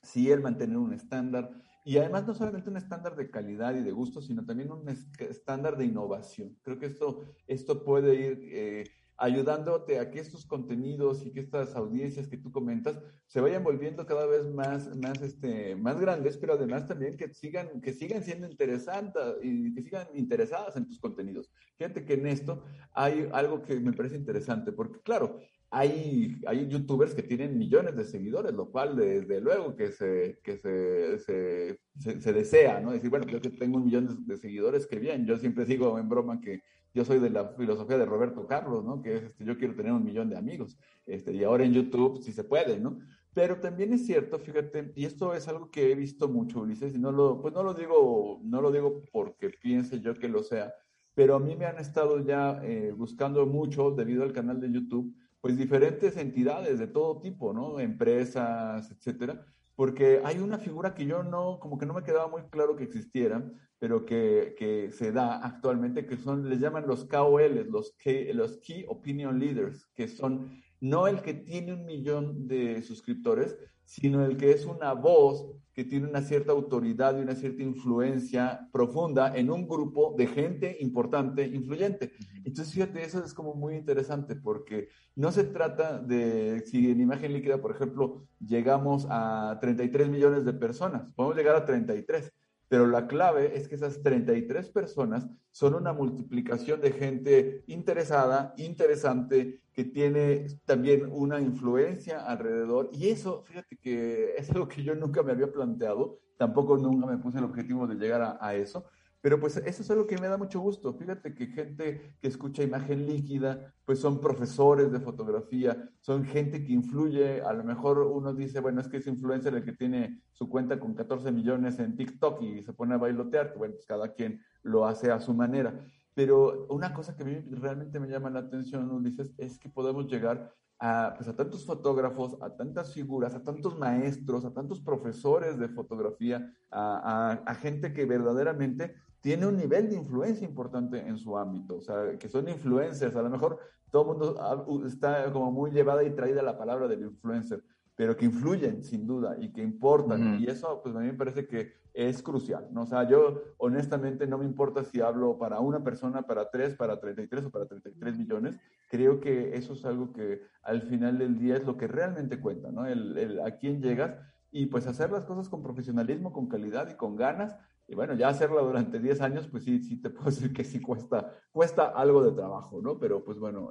E: sí el mantener un estándar, y además no solamente un estándar de calidad y de gusto, sino también un estándar de innovación. Creo que esto, esto puede ir eh, ayudándote a que estos contenidos y que estas audiencias que tú comentas se vayan volviendo cada vez más, más, este, más grandes, pero además también que sigan, que sigan siendo interesantes y que sigan interesadas en tus contenidos. Fíjate que en esto hay algo que me parece interesante, porque claro, hay, hay youtubers que tienen millones de seguidores, lo cual desde luego que se, que se, se, se, desea, ¿no? Decir, bueno, yo que tengo un millón de, seguidores, que bien, yo siempre digo en broma que yo soy de la filosofía de Roberto Carlos, ¿no? Que es, este, yo quiero tener un millón de amigos, este, y ahora en YouTube sí se puede, ¿no? Pero también es cierto, fíjate, y esto es algo que he visto mucho, Ulises, y no lo, pues no lo digo, no lo digo porque piense yo que lo sea, pero a mí me han estado ya eh, buscando mucho debido al canal de YouTube, pues diferentes entidades de todo tipo, ¿no? Empresas, etcétera, porque hay una figura que yo no, como que no me quedaba muy claro que existiera, pero que, que se da actualmente, que son, les llaman los KOLs, los, los Key Opinion Leaders, que son no el que tiene un millón de suscriptores, sino el que es una voz que tiene una cierta autoridad y una cierta influencia profunda en un grupo de gente importante, influyente. Entonces, fíjate, eso es como muy interesante porque no se trata de, si en imagen líquida, por ejemplo, llegamos a 33 millones de personas, podemos llegar a 33, pero la clave es que esas 33 personas son una multiplicación de gente interesada, interesante, que tiene también una influencia alrededor. Y eso, fíjate que es algo que yo nunca me había planteado, tampoco nunca me puse el objetivo de llegar a, a eso, pero pues eso es algo que me da mucho gusto. Fíjate que gente que escucha imagen líquida, pues son profesores de fotografía, son gente que influye. A lo mejor uno dice, bueno, es que es influencer el que tiene su cuenta con 14 millones en TikTok y se pone a bailotear, bueno, pues cada quien lo hace a su manera. Pero una cosa que a mí realmente me llama la atención, Ulises, es que podemos llegar a, pues a tantos fotógrafos, a tantas figuras, a tantos maestros, a tantos profesores de fotografía, a gente que verdaderamente tiene un nivel de influencia importante en su ámbito, o sea, que son influencers, a lo mejor todo el mundo está como muy llevada y traída la palabra del influencer, pero que influyen sin duda y que importan, y eso pues a mí me parece que es crucial, ¿no? O sea, yo honestamente no me importa si hablo para una persona, para tres, para 33 o para 33 millones, creo que eso es algo que al final del día es lo que realmente cuenta, ¿no? El, el a quién llegas y pues hacer las cosas con profesionalismo, con calidad y con ganas, y bueno, ya hacerla durante 10 años, pues sí, sí te [LAUGHS] puedo decir que sí cuesta, cuesta algo de trabajo, ¿no? Pero pues bueno,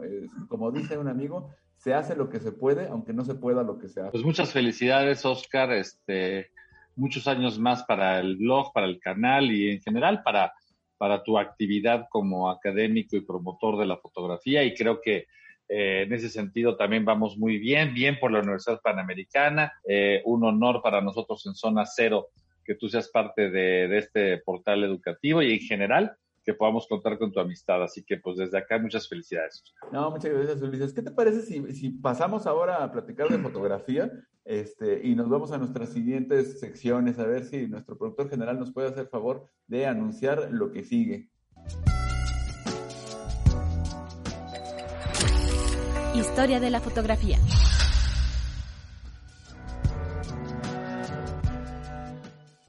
E: como dice un amigo, se hace lo que se puede, aunque no se pueda lo que se hace.
F: Pues muchas felicidades, Oscar. Este, muchos años más para el blog, para el canal y en general para, para tu actividad como académico y promotor de la fotografía. Y creo que eh, en ese sentido también vamos muy bien, bien por la Universidad Panamericana. Eh, un honor para nosotros en Zona Cero que tú seas parte de, este portal educativo y en general que podamos contar con tu amistad. Así que pues desde acá muchas felicidades.
E: No, muchas gracias Ulises. ¿Qué te parece si, si pasamos ahora a platicar de fotografía este, y nos vamos a nuestras siguientes secciones a ver si nuestro productor general nos puede hacer favor de anunciar lo que sigue?
G: Historia de la fotografía.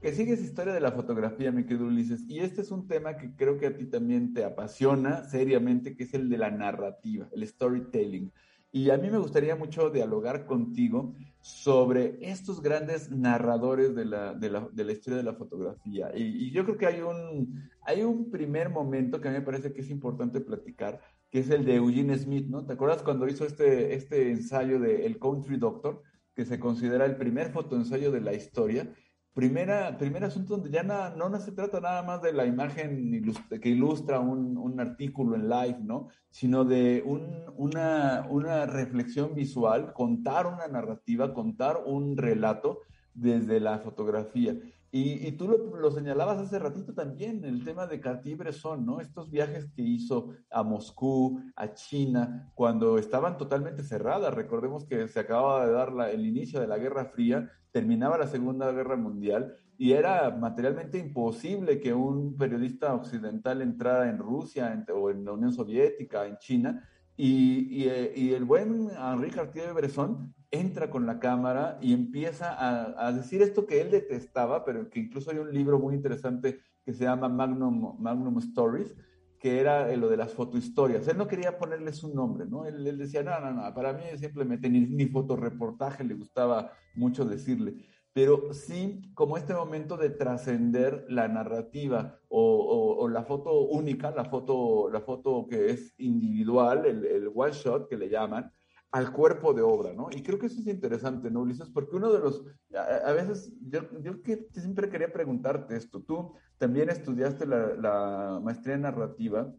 E: Que sigues historia de la fotografía, mi querido Ulises. Y este es un tema que creo que a ti también te apasiona seriamente, que es el de la narrativa, el storytelling. Y a mí me gustaría mucho dialogar contigo sobre estos grandes narradores de la, de la, de la historia de la fotografía. Y, y, yo creo que hay un, hay un primer momento que a mí me parece que es importante platicar, que es el de Eugene Smith, ¿no? ¿Te acuerdas cuando hizo este, este ensayo de El Country Doctor, que se considera el primer fotoensayo de la historia? Primera, primer asunto donde ya no, no se trata nada más de la imagen que ilustra un, un artículo en live, ¿no? Sino de un, una, una reflexión visual, contar una narrativa, contar un relato desde la fotografía. Y, y, tú lo, lo, señalabas hace ratito también, el tema de Cartier-Bresson, ¿no? Estos viajes que hizo a Moscú, a China, cuando estaban totalmente cerradas. Recordemos que se acababa de dar el inicio de la Guerra Fría, terminaba la Segunda Guerra Mundial y era materialmente imposible que un periodista occidental entrara en Rusia o en la Unión Soviética, en China. Y, y, y el buen Henri Cartier-Bresson entra con la cámara y empieza a, decir esto que él detestaba, pero que incluso hay un libro muy interesante que se llama Magnum, Magnum Stories, que era lo de las fotohistorias. Él no quería ponerles un nombre, ¿no? Él, decía, no, no, no, para mí simplemente ni, ni fotoreportaje le gustaba mucho decirle pero sí como este momento de trascender la narrativa o, la foto única, la foto, la foto que es individual, el one shot que le llaman, al cuerpo de obra, ¿no? Y creo que eso es interesante, ¿no, Ulises? Porque uno de los, a, veces, yo, yo siempre quería preguntarte esto, tú también estudiaste la, maestría narrativa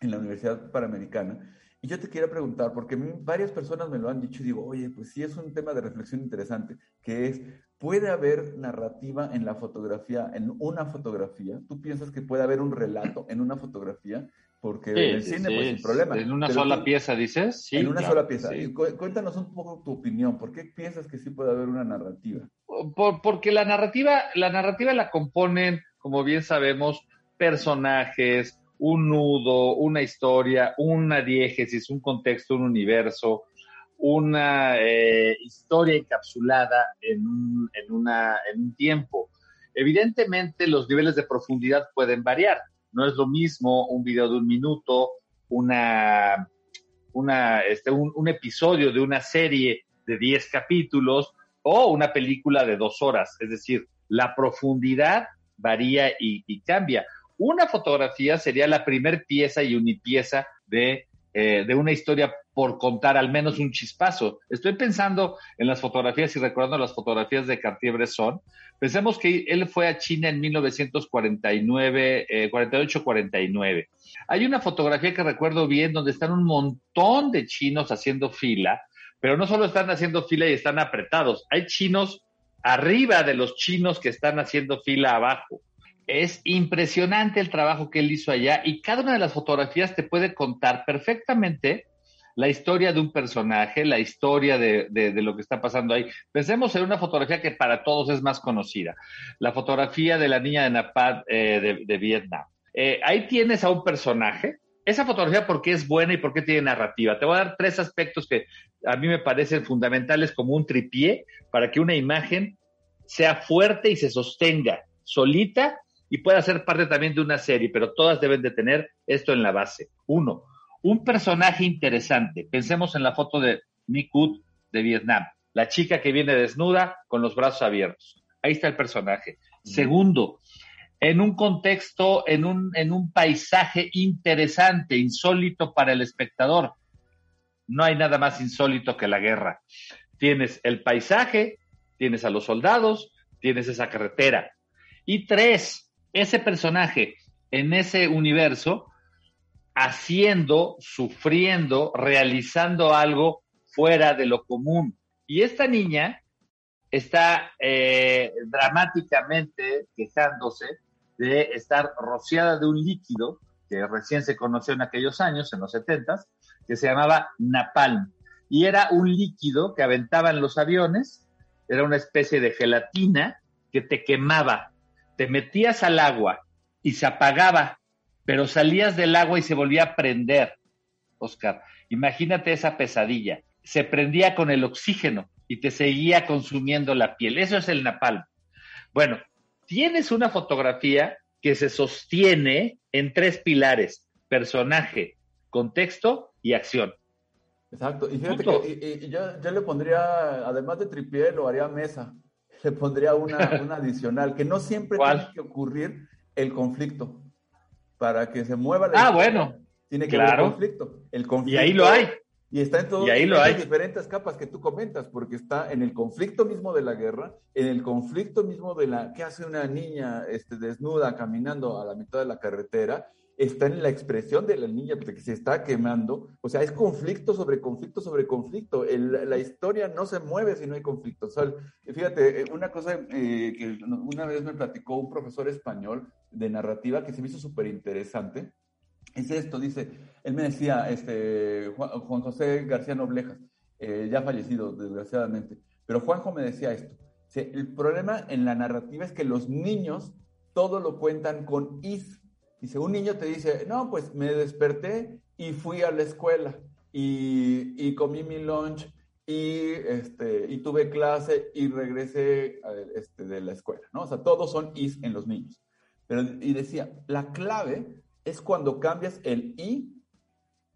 E: en la Universidad Panamericana, y yo te quiero preguntar, porque varias personas me lo han dicho y digo, oye, pues sí es un tema de reflexión interesante, que es, ¿puede haber narrativa en la fotografía, en una fotografía? ¿Tú piensas que puede haber un relato en una fotografía? Porque sí, en el cine, sí, pues sin problema.
F: ¿En una Pero sola tú, pieza, dices?
E: Sí, en una claro, sola pieza. Sí. Cuéntanos un poco tu opinión. ¿Por qué piensas que sí puede haber una narrativa?
F: Por, porque la narrativa, la narrativa la componen, como bien sabemos, personajes, un nudo, una historia, una diégesis, un contexto, un universo, una eh, historia encapsulada en un, en, una, en un tiempo. Evidentemente, los niveles de profundidad pueden variar no es lo mismo un video de un minuto, una, una, este, un, episodio de una serie de 10 capítulos o una película de dos horas. Es decir, la profundidad varía y, y cambia. Una fotografía sería la primer pieza y unipieza de, eh, de una historia por contar al menos un chispazo. Estoy pensando en las fotografías y recordando las fotografías de Cartier-Bresson. Pensemos que él fue a China en 1949, eh, 48-49. Hay una fotografía que recuerdo bien donde están un montón de chinos haciendo fila, pero no solo están haciendo fila y están apretados, hay chinos arriba de los chinos que están haciendo fila abajo. Es impresionante el trabajo que él hizo allá y cada una de las fotografías te puede contar perfectamente la historia de un personaje, la historia de, de, lo que está pasando ahí. Pensemos en una fotografía que para todos es más conocida, la fotografía de la niña de Napad eh, de, de, Vietnam. Eh, ahí tienes a un personaje. Esa fotografía, ¿por qué es buena y por qué tiene narrativa? Te voy a dar tres aspectos que a mí me parecen fundamentales como un tripié para que una imagen sea fuerte y se sostenga solita y pueda ser parte también de una serie, pero todas deben de tener esto en la base. Uno, un personaje interesante. Pensemos en la foto de Nikud de Vietnam, la chica que viene desnuda con los brazos abiertos. Ahí está el personaje. Mm. Segundo, en un contexto, en un, en un paisaje interesante, insólito para el espectador. No hay nada más insólito que la guerra. Tienes el paisaje, tienes a los soldados, tienes esa carretera. Y tres, ese personaje en ese universo haciendo, sufriendo, realizando algo fuera de lo común. Y esta niña está eh, dramáticamente quejándose de estar rociada de un líquido que recién se conoció en aquellos años, en los setentas, que se llamaba napalm. Y era un líquido que aventaban los aviones, era una especie de gelatina que te quemaba. Te metías al agua y se apagaba pero salías del agua y se volvía a prender. Oscar, imagínate esa pesadilla. Se prendía con el oxígeno y te seguía consumiendo la piel. Eso es el napalm. Bueno, tienes una fotografía que se sostiene en tres pilares, personaje, contexto y acción.
E: Exacto, y fíjate que yo, le pondría, además de tripié, lo haría mesa, [LAUGHS] le pondría una, una adicional, que no siempre tiene que ocurrir el conflicto. Para que se mueva la
F: Ah, bueno.
E: Tiene que haber conflicto. El conflicto.
F: Y ahí lo hay.
E: Y está en todas
F: las
E: diferentes capas que tú comentas, porque está en el conflicto mismo de la guerra, en el conflicto mismo de la que hace una niña este, desnuda caminando a la mitad de la carretera, está en la expresión de la niña que se está quemando. O sea, es conflicto sobre conflicto sobre conflicto. la historia no se mueve si no hay conflicto. fíjate, eh, una cosa eh, que una vez me platicó un profesor español de narrativa que se me hizo súper interesante es esto, dice, él me decía, este, Juan, José García Noblejas, eh, ya fallecido desgraciadamente, pero Juanjo me decía esto, el problema en la narrativa es que los niños todo lo cuentan con is. Dice, un niño te dice, no, pues me desperté y fui a la escuela y, comí mi lunch y, este, y tuve clase y regresé este, de la escuela, ¿no? O sea, todos son is en los niños. Pero, y decía, la clave es cuando cambias el y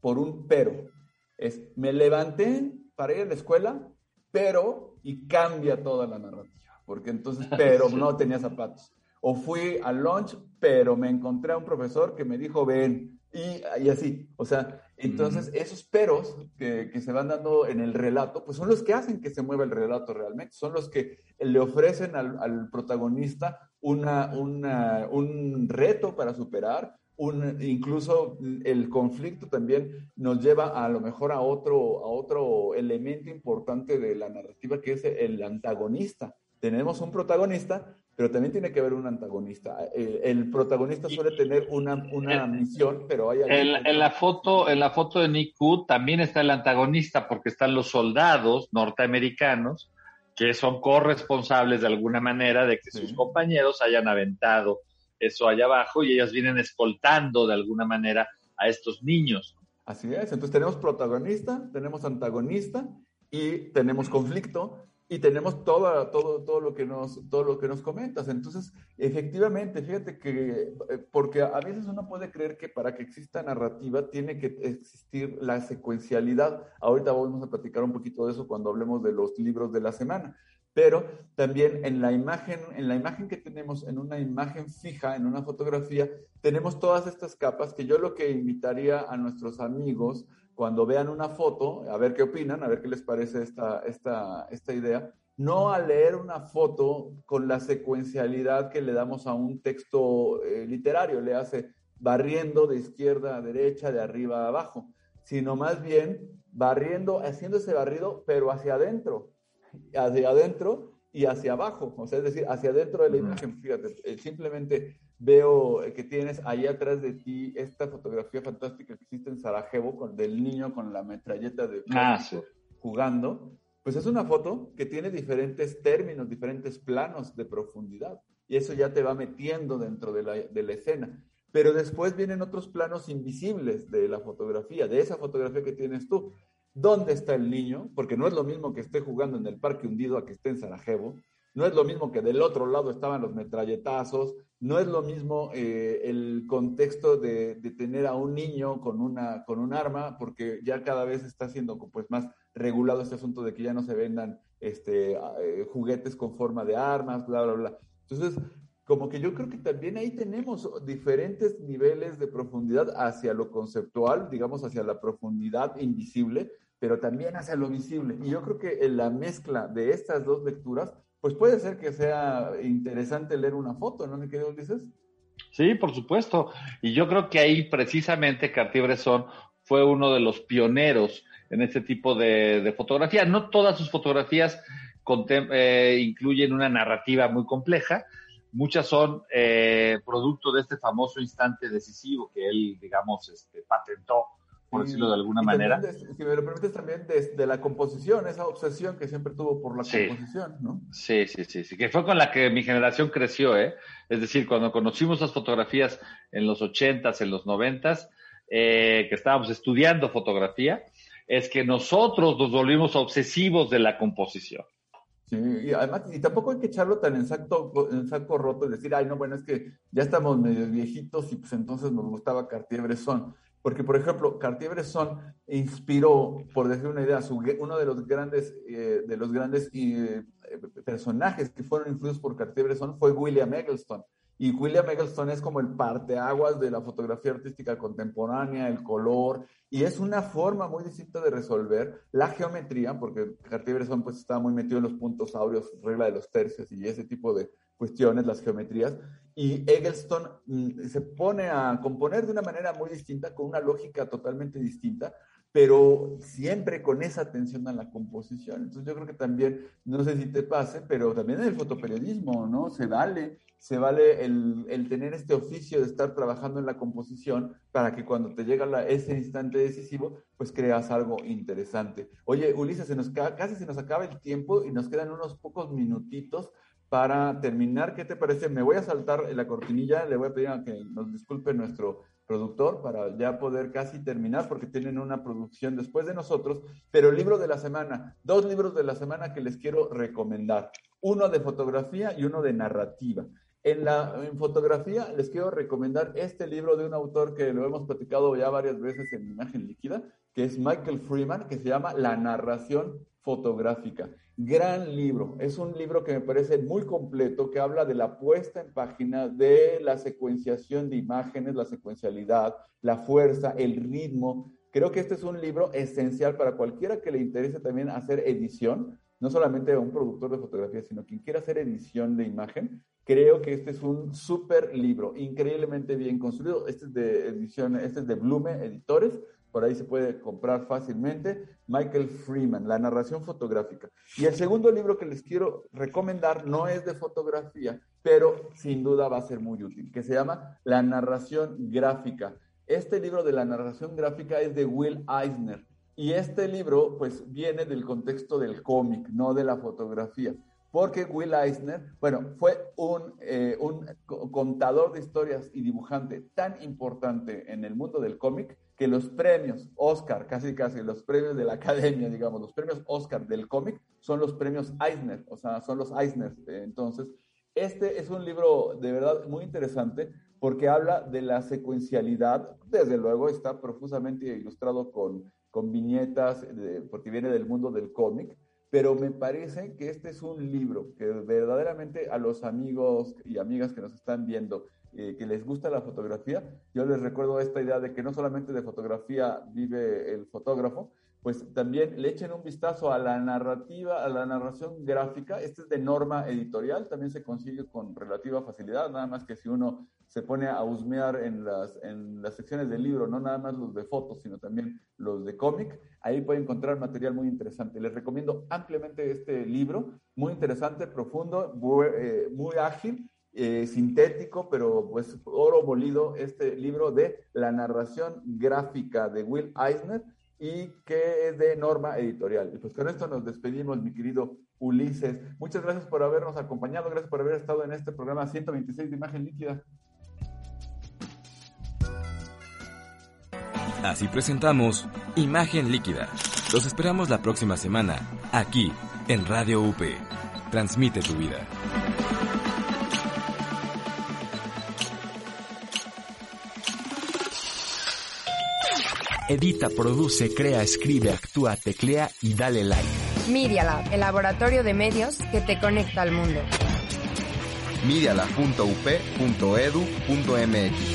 E: por un pero. Es, me levanté para ir a la escuela, pero, y cambia toda la narrativa, porque entonces, [LAUGHS] pero no tenía zapatos. O fui al lunch, pero me encontré a un profesor que me dijo, ven, y, así. O sea, entonces esos peros que, se van dando en el relato, pues son los que hacen que se mueva el relato realmente, son los que le ofrecen al, protagonista una, un reto para superar, un, incluso el conflicto también nos lleva a lo mejor a otro, a otro elemento importante de la narrativa que es el antagonista. Tenemos un protagonista, pero también tiene que haber un antagonista. El, protagonista suele tener una, una misión, pero hay...
F: En, en, la foto, en la foto de Nick Wood también está el antagonista porque están los soldados norteamericanos que son corresponsables de alguna manera de que sus compañeros hayan aventado eso allá abajo y ellas vienen escoltando de alguna manera a estos niños.
E: Así es, entonces tenemos protagonista, tenemos antagonista y tenemos conflicto y tenemos todo, todo, todo, lo que nos, todo lo que nos comentas. Entonces, efectivamente, fíjate que, eh, porque a veces uno puede creer que para que exista narrativa tiene que existir la secuencialidad. Ahorita vamos a platicar un poquito de eso cuando hablemos de los libros de la semana pero también en la imagen, en la imagen que tenemos, en una imagen fija, en una fotografía, tenemos todas estas capas que yo lo que invitaría a nuestros amigos cuando vean una foto, a ver qué opinan, a ver qué les parece esta, esta, esta idea, no a leer una foto con la secuencialidad que le damos a un texto eh, literario, le hace barriendo de izquierda a derecha, de arriba a abajo, sino más bien barriendo, haciendo ese barrido, pero hacia adentro, hacia adentro y hacia abajo, o sea, es decir, hacia adentro de la imagen. Fíjate, eh, simplemente veo que tienes ahí atrás de ti esta fotografía fantástica que hiciste en Sarajevo con, del niño con la metralleta de
F: ah,
E: jugando. Pues es una foto que tiene diferentes términos, diferentes planos de profundidad. Y eso ya te va metiendo dentro de la, de la escena. Pero después vienen otros planos invisibles de la fotografía, de esa fotografía que tienes tú dónde está el niño, porque no es lo mismo que esté jugando en el parque hundido a que esté en Sarajevo, no es lo mismo que del otro lado estaban los metralletazos, no es lo mismo eh, el contexto de, tener a un niño con, una, con un arma, porque ya cada vez está siendo pues, más regulado este asunto de que ya no se vendan este, eh, juguetes con forma de armas, bla, bla, bla. Entonces, como que yo creo que también ahí tenemos diferentes niveles de profundidad hacia lo conceptual, digamos, hacia la profundidad invisible, pero también hacia lo visible. Y yo creo que en la mezcla de estas dos lecturas, pues puede ser que sea interesante leer una foto, ¿no, mi querido dices?
F: Sí, por supuesto. Y yo creo que ahí precisamente Cartier-Bresson fue uno de los pioneros en este tipo de, fotografía. No todas sus fotografías eh, incluyen una narrativa muy compleja, muchas son eh, producto de este famoso instante decisivo que él, digamos, este, patentó por decirlo de alguna manera.
E: si me lo permites también desde la composición, esa obsesión que siempre tuvo por la composición, ¿no?
F: Sí, sí, sí, sí, que fue con la que mi generación creció, ¿eh? Es decir, cuando conocimos las fotografías en los ochentas, en los noventas, eh, que estábamos estudiando fotografía, es que nosotros nos volvimos obsesivos de la composición.
E: Sí, y además, y tampoco hay que echarlo tan en saco, en saco roto y decir, ay, no, bueno, es que ya estamos medio viejitos y pues entonces nos gustaba Cartier-Bresson. Porque, por ejemplo, Cartier-Bresson inspiró, por decir una idea, su, uno de los grandes, eh, de los grandes eh, personajes que fueron influidos por Cartier-Bresson fue William Eggleston. Y William Eggleston es como el parteaguas de la fotografía artística contemporánea, el color, y es una forma muy distinta de resolver la geometría, porque Cartier-Bresson pues estaba muy metido en los puntos áureos, regla de los tercios y ese tipo de cuestiones, las geometrías, y Eggleston mm, se pone a componer de una manera muy distinta, con una lógica totalmente distinta, pero siempre con esa atención a la composición. Entonces yo creo que también, no sé si te pase, pero también en el fotoperiodismo, ¿no? Se vale, se vale el, el tener este oficio de estar trabajando en la composición para que cuando te llega ese instante decisivo, pues creas algo interesante. Oye, Ulises, se nos, casi se nos acaba el tiempo y nos quedan unos pocos minutitos para terminar. ¿Qué te parece? Me voy a saltar la cortinilla, le voy a pedir a que nos disculpe nuestro productor para ya poder casi terminar porque tienen una producción después de nosotros, pero el libro de la semana, dos libros de la semana que les quiero recomendar, uno de fotografía y uno de narrativa. En la en fotografía les quiero recomendar este libro de un autor que lo hemos platicado ya varias veces en Imagen Líquida, que es Michael Freeman, que se llama La narración fotográfica. Gran libro, es un libro que me parece muy completo, que habla de la puesta en página, de la secuenciación de imágenes, la secuencialidad, la fuerza, el ritmo. Creo que este es un libro esencial para cualquiera que le interese también hacer edición, no solamente a un productor de fotografía, sino quien quiera hacer edición de imagen. Creo que este es un súper libro, increíblemente bien construido. Este es de edición, este es de Blume Editores por ahí se puede comprar fácilmente, Michael Freeman, La narración fotográfica. Y el segundo libro que les quiero recomendar no es de fotografía, pero sin duda va a ser muy útil, que se llama La narración gráfica. Este libro de la narración gráfica es de Will Eisner. Y este libro, pues, viene del contexto del cómic, no de la fotografía porque Will Eisner, bueno, fue un, eh, un, contador de historias y dibujante tan importante en el mundo del cómic que los premios Oscar, casi casi los premios de la academia, digamos, los premios Oscar del cómic son los premios Eisner, o sea, son los Eisner. Entonces, este es un libro de verdad muy interesante porque habla de la secuencialidad, desde luego está profusamente ilustrado con, con viñetas, porque viene del mundo del cómic, pero me parece que este es un libro que verdaderamente a los amigos y amigas que nos están viendo eh, que les gusta la fotografía, yo les recuerdo esta idea de que no solamente de fotografía vive el fotógrafo, pues también le echen un vistazo a la narrativa, a la narración gráfica. Este es de norma editorial, también se consigue con relativa facilidad, nada más que si uno se pone a husmear en las, en las secciones del libro, no nada más los de fotos, sino también los de cómic, ahí puede encontrar material muy interesante. Les recomiendo ampliamente este libro, muy interesante, profundo, eh, muy ágil eh, sintético, pero pues oro molido, este libro de la narración gráfica de Will Eisner y que es de Norma Editorial. Y pues con esto nos despedimos, mi querido Ulises. Muchas gracias por habernos acompañado, gracias por haber estado en este programa 126 de Imagen Líquida.
D: Así presentamos Imagen Líquida. Los esperamos la próxima semana, aquí, en Radio UP. Transmite tu vida.
B: Edita, produce, crea, escribe, actúa, teclea y dale like.
K: Media Lab, el laboratorio de medios que te conecta al mundo.
J: Medialab.up.edu.mx